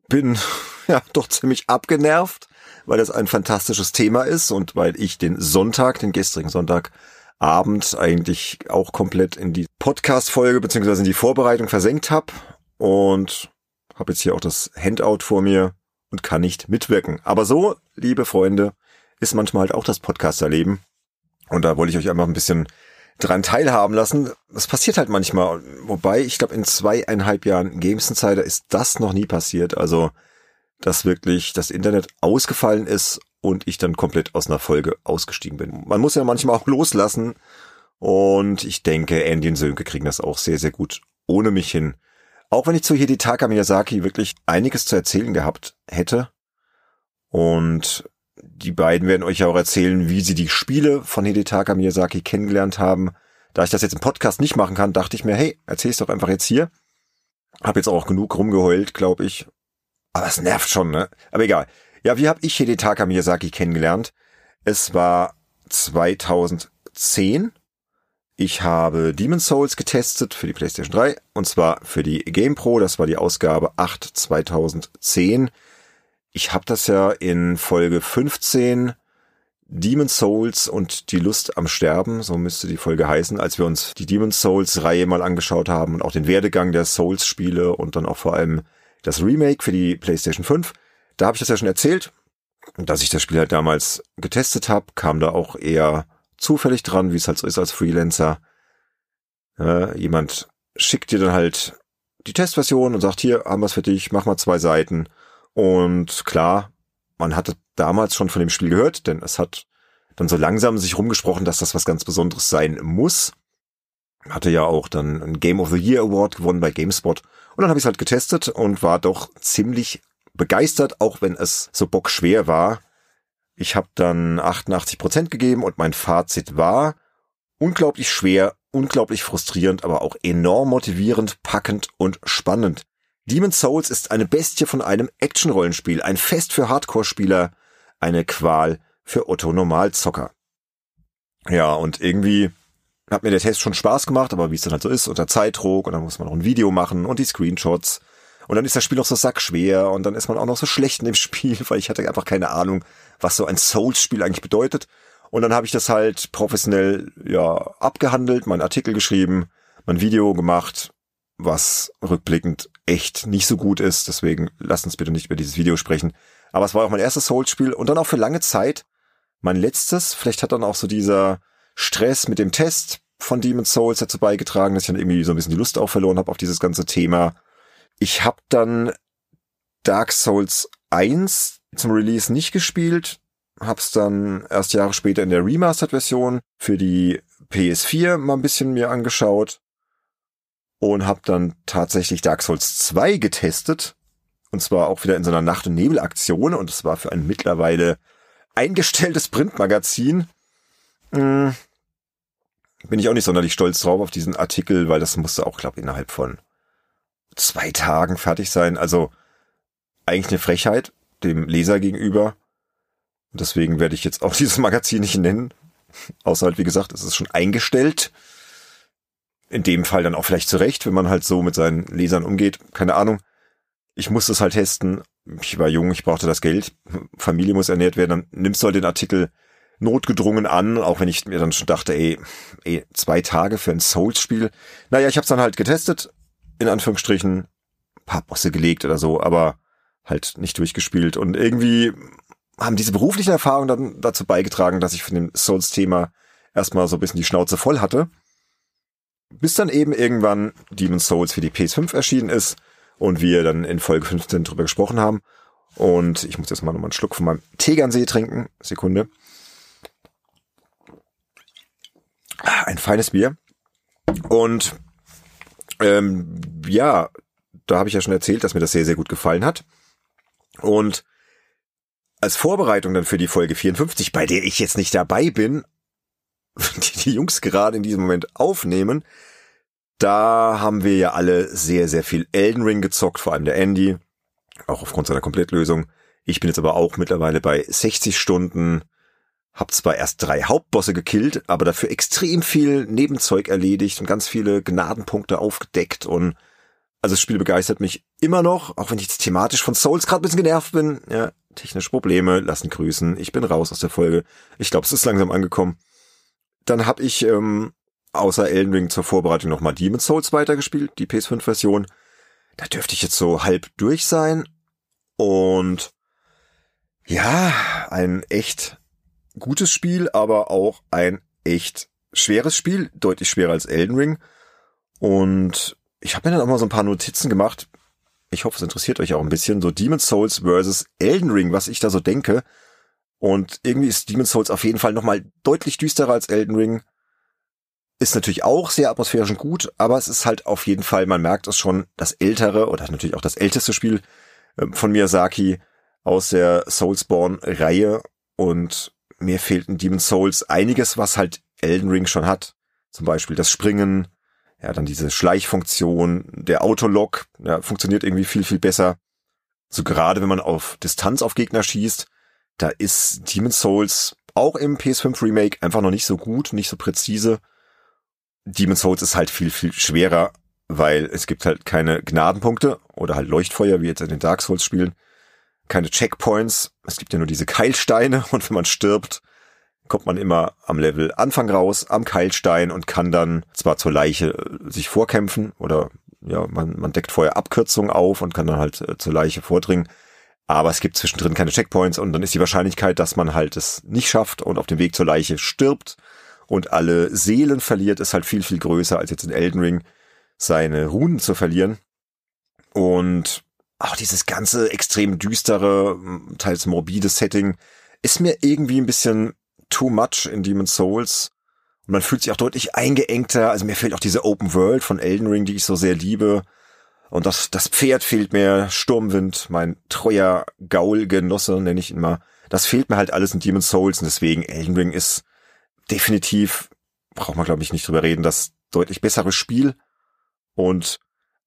Bin ja doch ziemlich abgenervt weil das ein fantastisches Thema ist und weil ich den Sonntag, den gestrigen Sonntagabend eigentlich auch komplett in die Podcast-Folge beziehungsweise in die Vorbereitung versenkt habe und habe jetzt hier auch das Handout vor mir und kann nicht mitwirken. Aber so, liebe Freunde, ist manchmal halt auch das Podcast-Erleben. Und da wollte ich euch einfach ein bisschen dran teilhaben lassen. Das passiert halt manchmal. Wobei, ich glaube, in zweieinhalb Jahren Games Insider ist das noch nie passiert. Also dass wirklich das Internet ausgefallen ist und ich dann komplett aus einer Folge ausgestiegen bin. Man muss ja manchmal auch loslassen und ich denke, Andy und Sönke kriegen das auch sehr, sehr gut ohne mich hin. Auch wenn ich zu Hidetaka Miyazaki wirklich einiges zu erzählen gehabt hätte und die beiden werden euch ja auch erzählen, wie sie die Spiele von Hidetaka Miyazaki kennengelernt haben. Da ich das jetzt im Podcast nicht machen kann, dachte ich mir, hey, erzähl es doch einfach jetzt hier. Hab jetzt auch genug rumgeheult, glaube ich, aber es nervt schon, ne? Aber egal. Ja, wie habe ich Hidetaka Miyazaki kennengelernt? Es war 2010. Ich habe Demon's Souls getestet für die PlayStation 3 und zwar für die GamePro. Das war die Ausgabe 8 2010. Ich habe das ja in Folge 15 Demon's Souls und die Lust am Sterben, so müsste die Folge heißen, als wir uns die Demon's Souls Reihe mal angeschaut haben und auch den Werdegang der Souls Spiele und dann auch vor allem das Remake für die PlayStation 5. Da habe ich das ja schon erzählt, dass ich das Spiel halt damals getestet habe, kam da auch eher zufällig dran, wie es halt so ist als Freelancer. Äh, jemand schickt dir dann halt die Testversion und sagt, hier haben wir es für dich, mach mal zwei Seiten. Und klar, man hatte damals schon von dem Spiel gehört, denn es hat dann so langsam sich rumgesprochen, dass das was ganz Besonderes sein muss. Hatte ja auch dann ein Game of the Year Award gewonnen bei GameSpot dann habe ich es halt getestet und war doch ziemlich begeistert, auch wenn es so bockschwer war. Ich habe dann 88 Prozent gegeben und mein Fazit war unglaublich schwer, unglaublich frustrierend, aber auch enorm motivierend, packend und spannend. Demon's Souls ist eine Bestie von einem Action-Rollenspiel, ein Fest für Hardcore-Spieler, eine Qual für Otto Normalzocker. Ja, und irgendwie hat mir der Test schon Spaß gemacht, aber wie es dann halt so ist, unter Zeitdruck und dann muss man noch ein Video machen und die Screenshots. Und dann ist das Spiel noch so sackschwer und dann ist man auch noch so schlecht in dem Spiel, weil ich hatte einfach keine Ahnung, was so ein Souls-Spiel eigentlich bedeutet. Und dann habe ich das halt professionell ja abgehandelt, meinen Artikel geschrieben, mein Video gemacht, was rückblickend echt nicht so gut ist. Deswegen lasst uns bitte nicht über dieses Video sprechen. Aber es war auch mein erstes Souls-Spiel und dann auch für lange Zeit mein letztes. Vielleicht hat dann auch so dieser Stress mit dem Test von Demon's Souls dazu beigetragen, dass ich dann irgendwie so ein bisschen die Lust auch verloren habe auf dieses ganze Thema. Ich habe dann Dark Souls 1 zum Release nicht gespielt, hab's dann erst Jahre später in der Remastered-Version für die PS4 mal ein bisschen mir angeschaut und hab dann tatsächlich Dark Souls 2 getestet und zwar auch wieder in so einer Nacht- und Nebel-Aktion und es war für ein mittlerweile eingestelltes Printmagazin. Hm, bin ich auch nicht sonderlich stolz drauf auf diesen Artikel, weil das musste auch, glaube innerhalb von zwei Tagen fertig sein. Also eigentlich eine Frechheit dem Leser gegenüber. Deswegen werde ich jetzt auch dieses Magazin nicht nennen. Außer halt, wie gesagt, es ist schon eingestellt. In dem Fall dann auch vielleicht zurecht, wenn man halt so mit seinen Lesern umgeht. Keine Ahnung. Ich musste es halt testen. Ich war jung, ich brauchte das Geld. Familie muss ernährt werden. Dann nimmst du halt den Artikel notgedrungen an, auch wenn ich mir dann schon dachte, ey, ey zwei Tage für ein Souls-Spiel. Naja, ich habe es dann halt getestet, in Anführungsstrichen, paar Bosse gelegt oder so, aber halt nicht durchgespielt. Und irgendwie haben diese beruflichen Erfahrungen dann dazu beigetragen, dass ich von dem Souls-Thema erstmal so ein bisschen die Schnauze voll hatte. Bis dann eben irgendwann Demon's Souls für die PS5 erschienen ist und wir dann in Folge 15 drüber gesprochen haben. Und ich muss jetzt mal nochmal einen Schluck von meinem Tegernsee trinken. Sekunde. Ein feines Bier. Und ähm, ja, da habe ich ja schon erzählt, dass mir das sehr, sehr gut gefallen hat. Und als Vorbereitung dann für die Folge 54, bei der ich jetzt nicht dabei bin, die die Jungs gerade in diesem Moment aufnehmen, da haben wir ja alle sehr, sehr viel Elden Ring gezockt, vor allem der Andy, auch aufgrund seiner Komplettlösung. Ich bin jetzt aber auch mittlerweile bei 60 Stunden hab zwar erst drei Hauptbosse gekillt, aber dafür extrem viel Nebenzeug erledigt und ganz viele Gnadenpunkte aufgedeckt und also das Spiel begeistert mich immer noch, auch wenn ich jetzt thematisch von Souls gerade ein bisschen genervt bin. Ja, technische Probleme lassen grüßen. Ich bin raus aus der Folge. Ich glaube, es ist langsam angekommen. Dann habe ich ähm, außer Elden Ring zur Vorbereitung nochmal Demon's Souls weitergespielt, die PS5-Version. Da dürfte ich jetzt so halb durch sein. Und ja, ein echt gutes Spiel, aber auch ein echt schweres Spiel, deutlich schwerer als Elden Ring. Und ich habe mir dann auch mal so ein paar Notizen gemacht. Ich hoffe, es interessiert euch auch ein bisschen. So Demon's Souls versus Elden Ring, was ich da so denke. Und irgendwie ist Demon's Souls auf jeden Fall nochmal deutlich düsterer als Elden Ring. Ist natürlich auch sehr atmosphärisch und gut, aber es ist halt auf jeden Fall, man merkt es schon, das ältere oder natürlich auch das älteste Spiel ähm, von Miyazaki aus der Soulsborne-Reihe. Und mir fehlt in Demon's Souls einiges, was halt Elden Ring schon hat. Zum Beispiel das Springen, ja, dann diese Schleichfunktion, der Autolock, ja, funktioniert irgendwie viel, viel besser. So gerade wenn man auf Distanz auf Gegner schießt, da ist Demon's Souls auch im PS5 Remake einfach noch nicht so gut, nicht so präzise. Demon's Souls ist halt viel, viel schwerer, weil es gibt halt keine Gnadenpunkte oder halt Leuchtfeuer, wie jetzt in den Dark Souls Spielen keine Checkpoints. Es gibt ja nur diese Keilsteine und wenn man stirbt, kommt man immer am Level Anfang raus, am Keilstein und kann dann zwar zur Leiche äh, sich vorkämpfen oder ja, man, man deckt vorher Abkürzungen auf und kann dann halt äh, zur Leiche vordringen. Aber es gibt zwischendrin keine Checkpoints und dann ist die Wahrscheinlichkeit, dass man halt es nicht schafft und auf dem Weg zur Leiche stirbt und alle Seelen verliert, ist halt viel, viel größer als jetzt in Elden Ring seine Runen zu verlieren. Und auch dieses ganze extrem düstere, teils morbide Setting ist mir irgendwie ein bisschen too much in Demon's Souls. Und man fühlt sich auch deutlich eingeengter. Also mir fehlt auch diese Open World von Elden Ring, die ich so sehr liebe. Und das, das Pferd fehlt mir, Sturmwind, mein treuer Gaul-Genosse, nenne ich ihn mal. Das fehlt mir halt alles in Demon's Souls und deswegen Elden Ring ist definitiv, braucht man glaube ich nicht drüber reden, das deutlich bessere Spiel. Und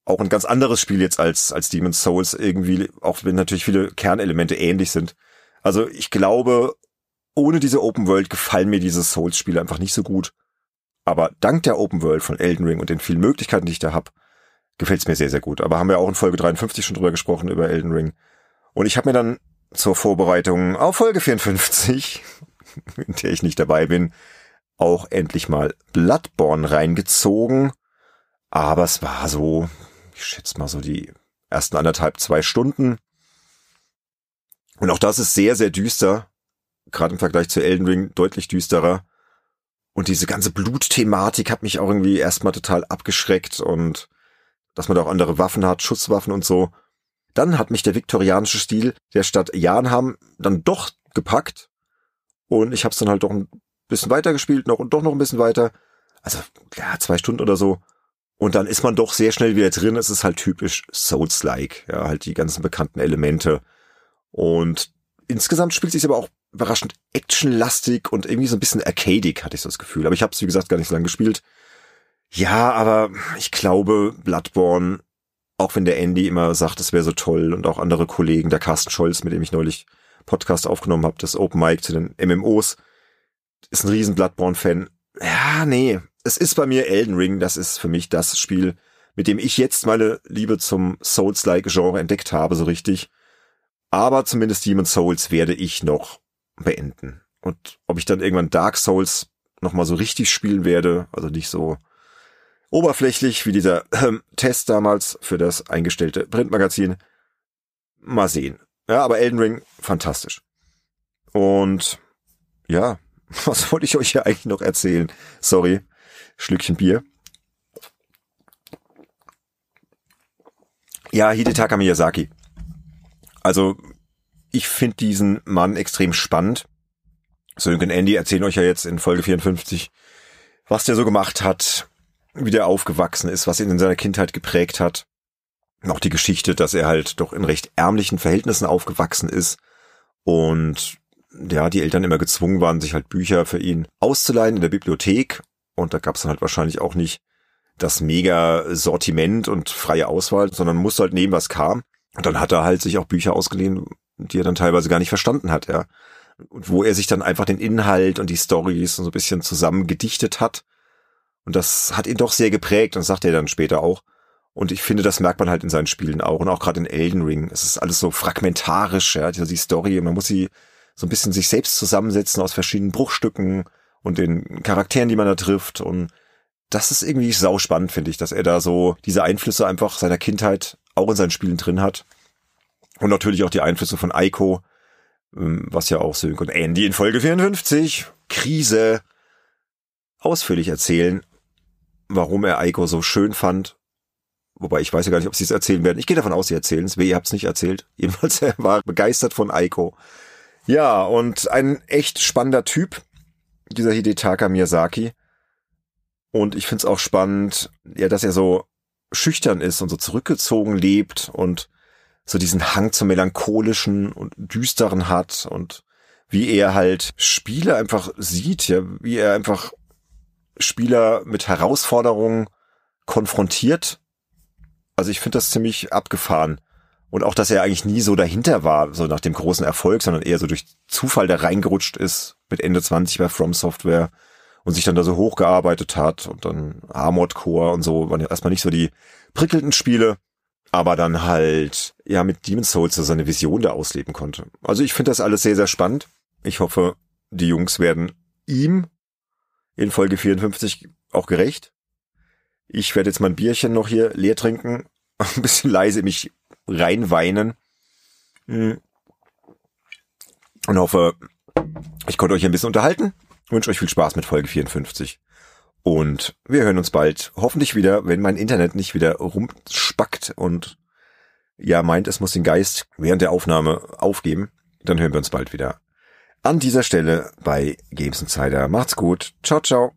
auch ein ganz anderes Spiel jetzt als, als Demon's Souls irgendwie, auch wenn natürlich viele Kernelemente ähnlich sind. Also ich glaube, ohne diese Open World gefallen mir diese Souls-Spiele einfach nicht so gut. Aber dank der Open World von Elden Ring und den vielen Möglichkeiten, die ich da habe, gefällt es mir sehr, sehr gut. Aber haben wir auch in Folge 53 schon drüber gesprochen, über Elden Ring. Und ich habe mir dann zur Vorbereitung auf Folge 54, in der ich nicht dabei bin, auch endlich mal Bloodborne reingezogen. Aber es war so, ich schätze mal so die ersten anderthalb, zwei Stunden. Und auch das ist sehr, sehr düster. Gerade im Vergleich zu Elden Ring deutlich düsterer. Und diese ganze Blutthematik hat mich auch irgendwie erstmal total abgeschreckt und dass man da auch andere Waffen hat, Schusswaffen und so. Dann hat mich der viktorianische Stil der Stadt Janham dann doch gepackt und ich habe es dann halt doch ein bisschen weiter gespielt noch und doch noch ein bisschen weiter. Also ja, zwei Stunden oder so. Und dann ist man doch sehr schnell wieder drin. Es ist halt typisch Souls-like, ja, halt die ganzen bekannten Elemente. Und insgesamt spielt sich aber auch überraschend actionlastig und irgendwie so ein bisschen arcadic, hatte ich so das Gefühl. Aber ich habe es, wie gesagt, gar nicht so lange gespielt. Ja, aber ich glaube, Bloodborne, auch wenn der Andy immer sagt, es wäre so toll und auch andere Kollegen, der Carsten Scholz, mit dem ich neulich Podcast aufgenommen habe, das Open Mic zu den MMOs, ist ein riesen Bloodborne-Fan. Ja, nee, es ist bei mir Elden Ring, das ist für mich das Spiel, mit dem ich jetzt meine Liebe zum Souls-like-Genre entdeckt habe, so richtig. Aber zumindest Demon Souls werde ich noch beenden. Und ob ich dann irgendwann Dark Souls nochmal so richtig spielen werde, also nicht so oberflächlich wie dieser äh, Test damals für das eingestellte Printmagazin, mal sehen. Ja, aber Elden Ring, fantastisch. Und ja, was wollte ich euch hier eigentlich noch erzählen? Sorry, Schlückchen Bier. Ja, Hidetaka Miyazaki. Also ich finde diesen Mann extrem spannend. Sönke und Andy erzählen euch ja jetzt in Folge 54, was der so gemacht hat, wie der aufgewachsen ist, was ihn in seiner Kindheit geprägt hat. Auch die Geschichte, dass er halt doch in recht ärmlichen Verhältnissen aufgewachsen ist und ja, die Eltern immer gezwungen waren, sich halt Bücher für ihn auszuleihen in der Bibliothek. Und da gab es dann halt wahrscheinlich auch nicht das mega Sortiment und freie Auswahl, sondern musste halt nehmen, was kam. Und dann hat er halt sich auch Bücher ausgeliehen, die er dann teilweise gar nicht verstanden hat, ja. Und wo er sich dann einfach den Inhalt und die Stories so ein bisschen zusammen gedichtet hat. Und das hat ihn doch sehr geprägt und sagt er dann später auch. Und ich finde, das merkt man halt in seinen Spielen auch und auch gerade in Elden Ring. Es ist alles so fragmentarisch, ja, die Story. Man muss sie so ein bisschen sich selbst zusammensetzen aus verschiedenen Bruchstücken und den Charakteren, die man da trifft. Und das ist irgendwie sau spannend, finde ich, dass er da so diese Einflüsse einfach seiner Kindheit auch in seinen Spielen drin hat. Und natürlich auch die Einflüsse von Aiko, ähm, was ja auch Sönk und Andy in Folge 54, Krise, ausführlich erzählen, warum er Aiko so schön fand. Wobei ich weiß ja gar nicht, ob sie es erzählen werden. Ich gehe davon aus, sie erzählen es. Weh, ihr habt es nicht erzählt. Jedenfalls, er war begeistert von Aiko. Ja, und ein echt spannender Typ, dieser Hidetaka Miyazaki. Und ich find's auch spannend, ja, dass er so schüchtern ist und so zurückgezogen lebt und so diesen Hang zum melancholischen und düsteren hat und wie er halt Spiele einfach sieht, ja, wie er einfach Spieler mit Herausforderungen konfrontiert. Also ich finde das ziemlich abgefahren. Und auch, dass er eigentlich nie so dahinter war, so nach dem großen Erfolg, sondern eher so durch Zufall da reingerutscht ist mit Ende 20 bei From Software und sich dann da so hochgearbeitet hat und dann Armored Core und so waren ja erstmal nicht so die prickelnden Spiele, aber dann halt ja mit Demon's Souls so seine Vision da ausleben konnte. Also ich finde das alles sehr, sehr spannend. Ich hoffe, die Jungs werden ihm in Folge 54 auch gerecht. Ich werde jetzt mein Bierchen noch hier leer trinken, ein bisschen leise mich reinweinen hm. und hoffe, ich konnte euch ein bisschen unterhalten. Wünsche euch viel Spaß mit Folge 54. Und wir hören uns bald hoffentlich wieder, wenn mein Internet nicht wieder rumspackt und ja meint, es muss den Geist während der Aufnahme aufgeben. Dann hören wir uns bald wieder. An dieser Stelle bei Games Insider. Macht's gut. Ciao, ciao.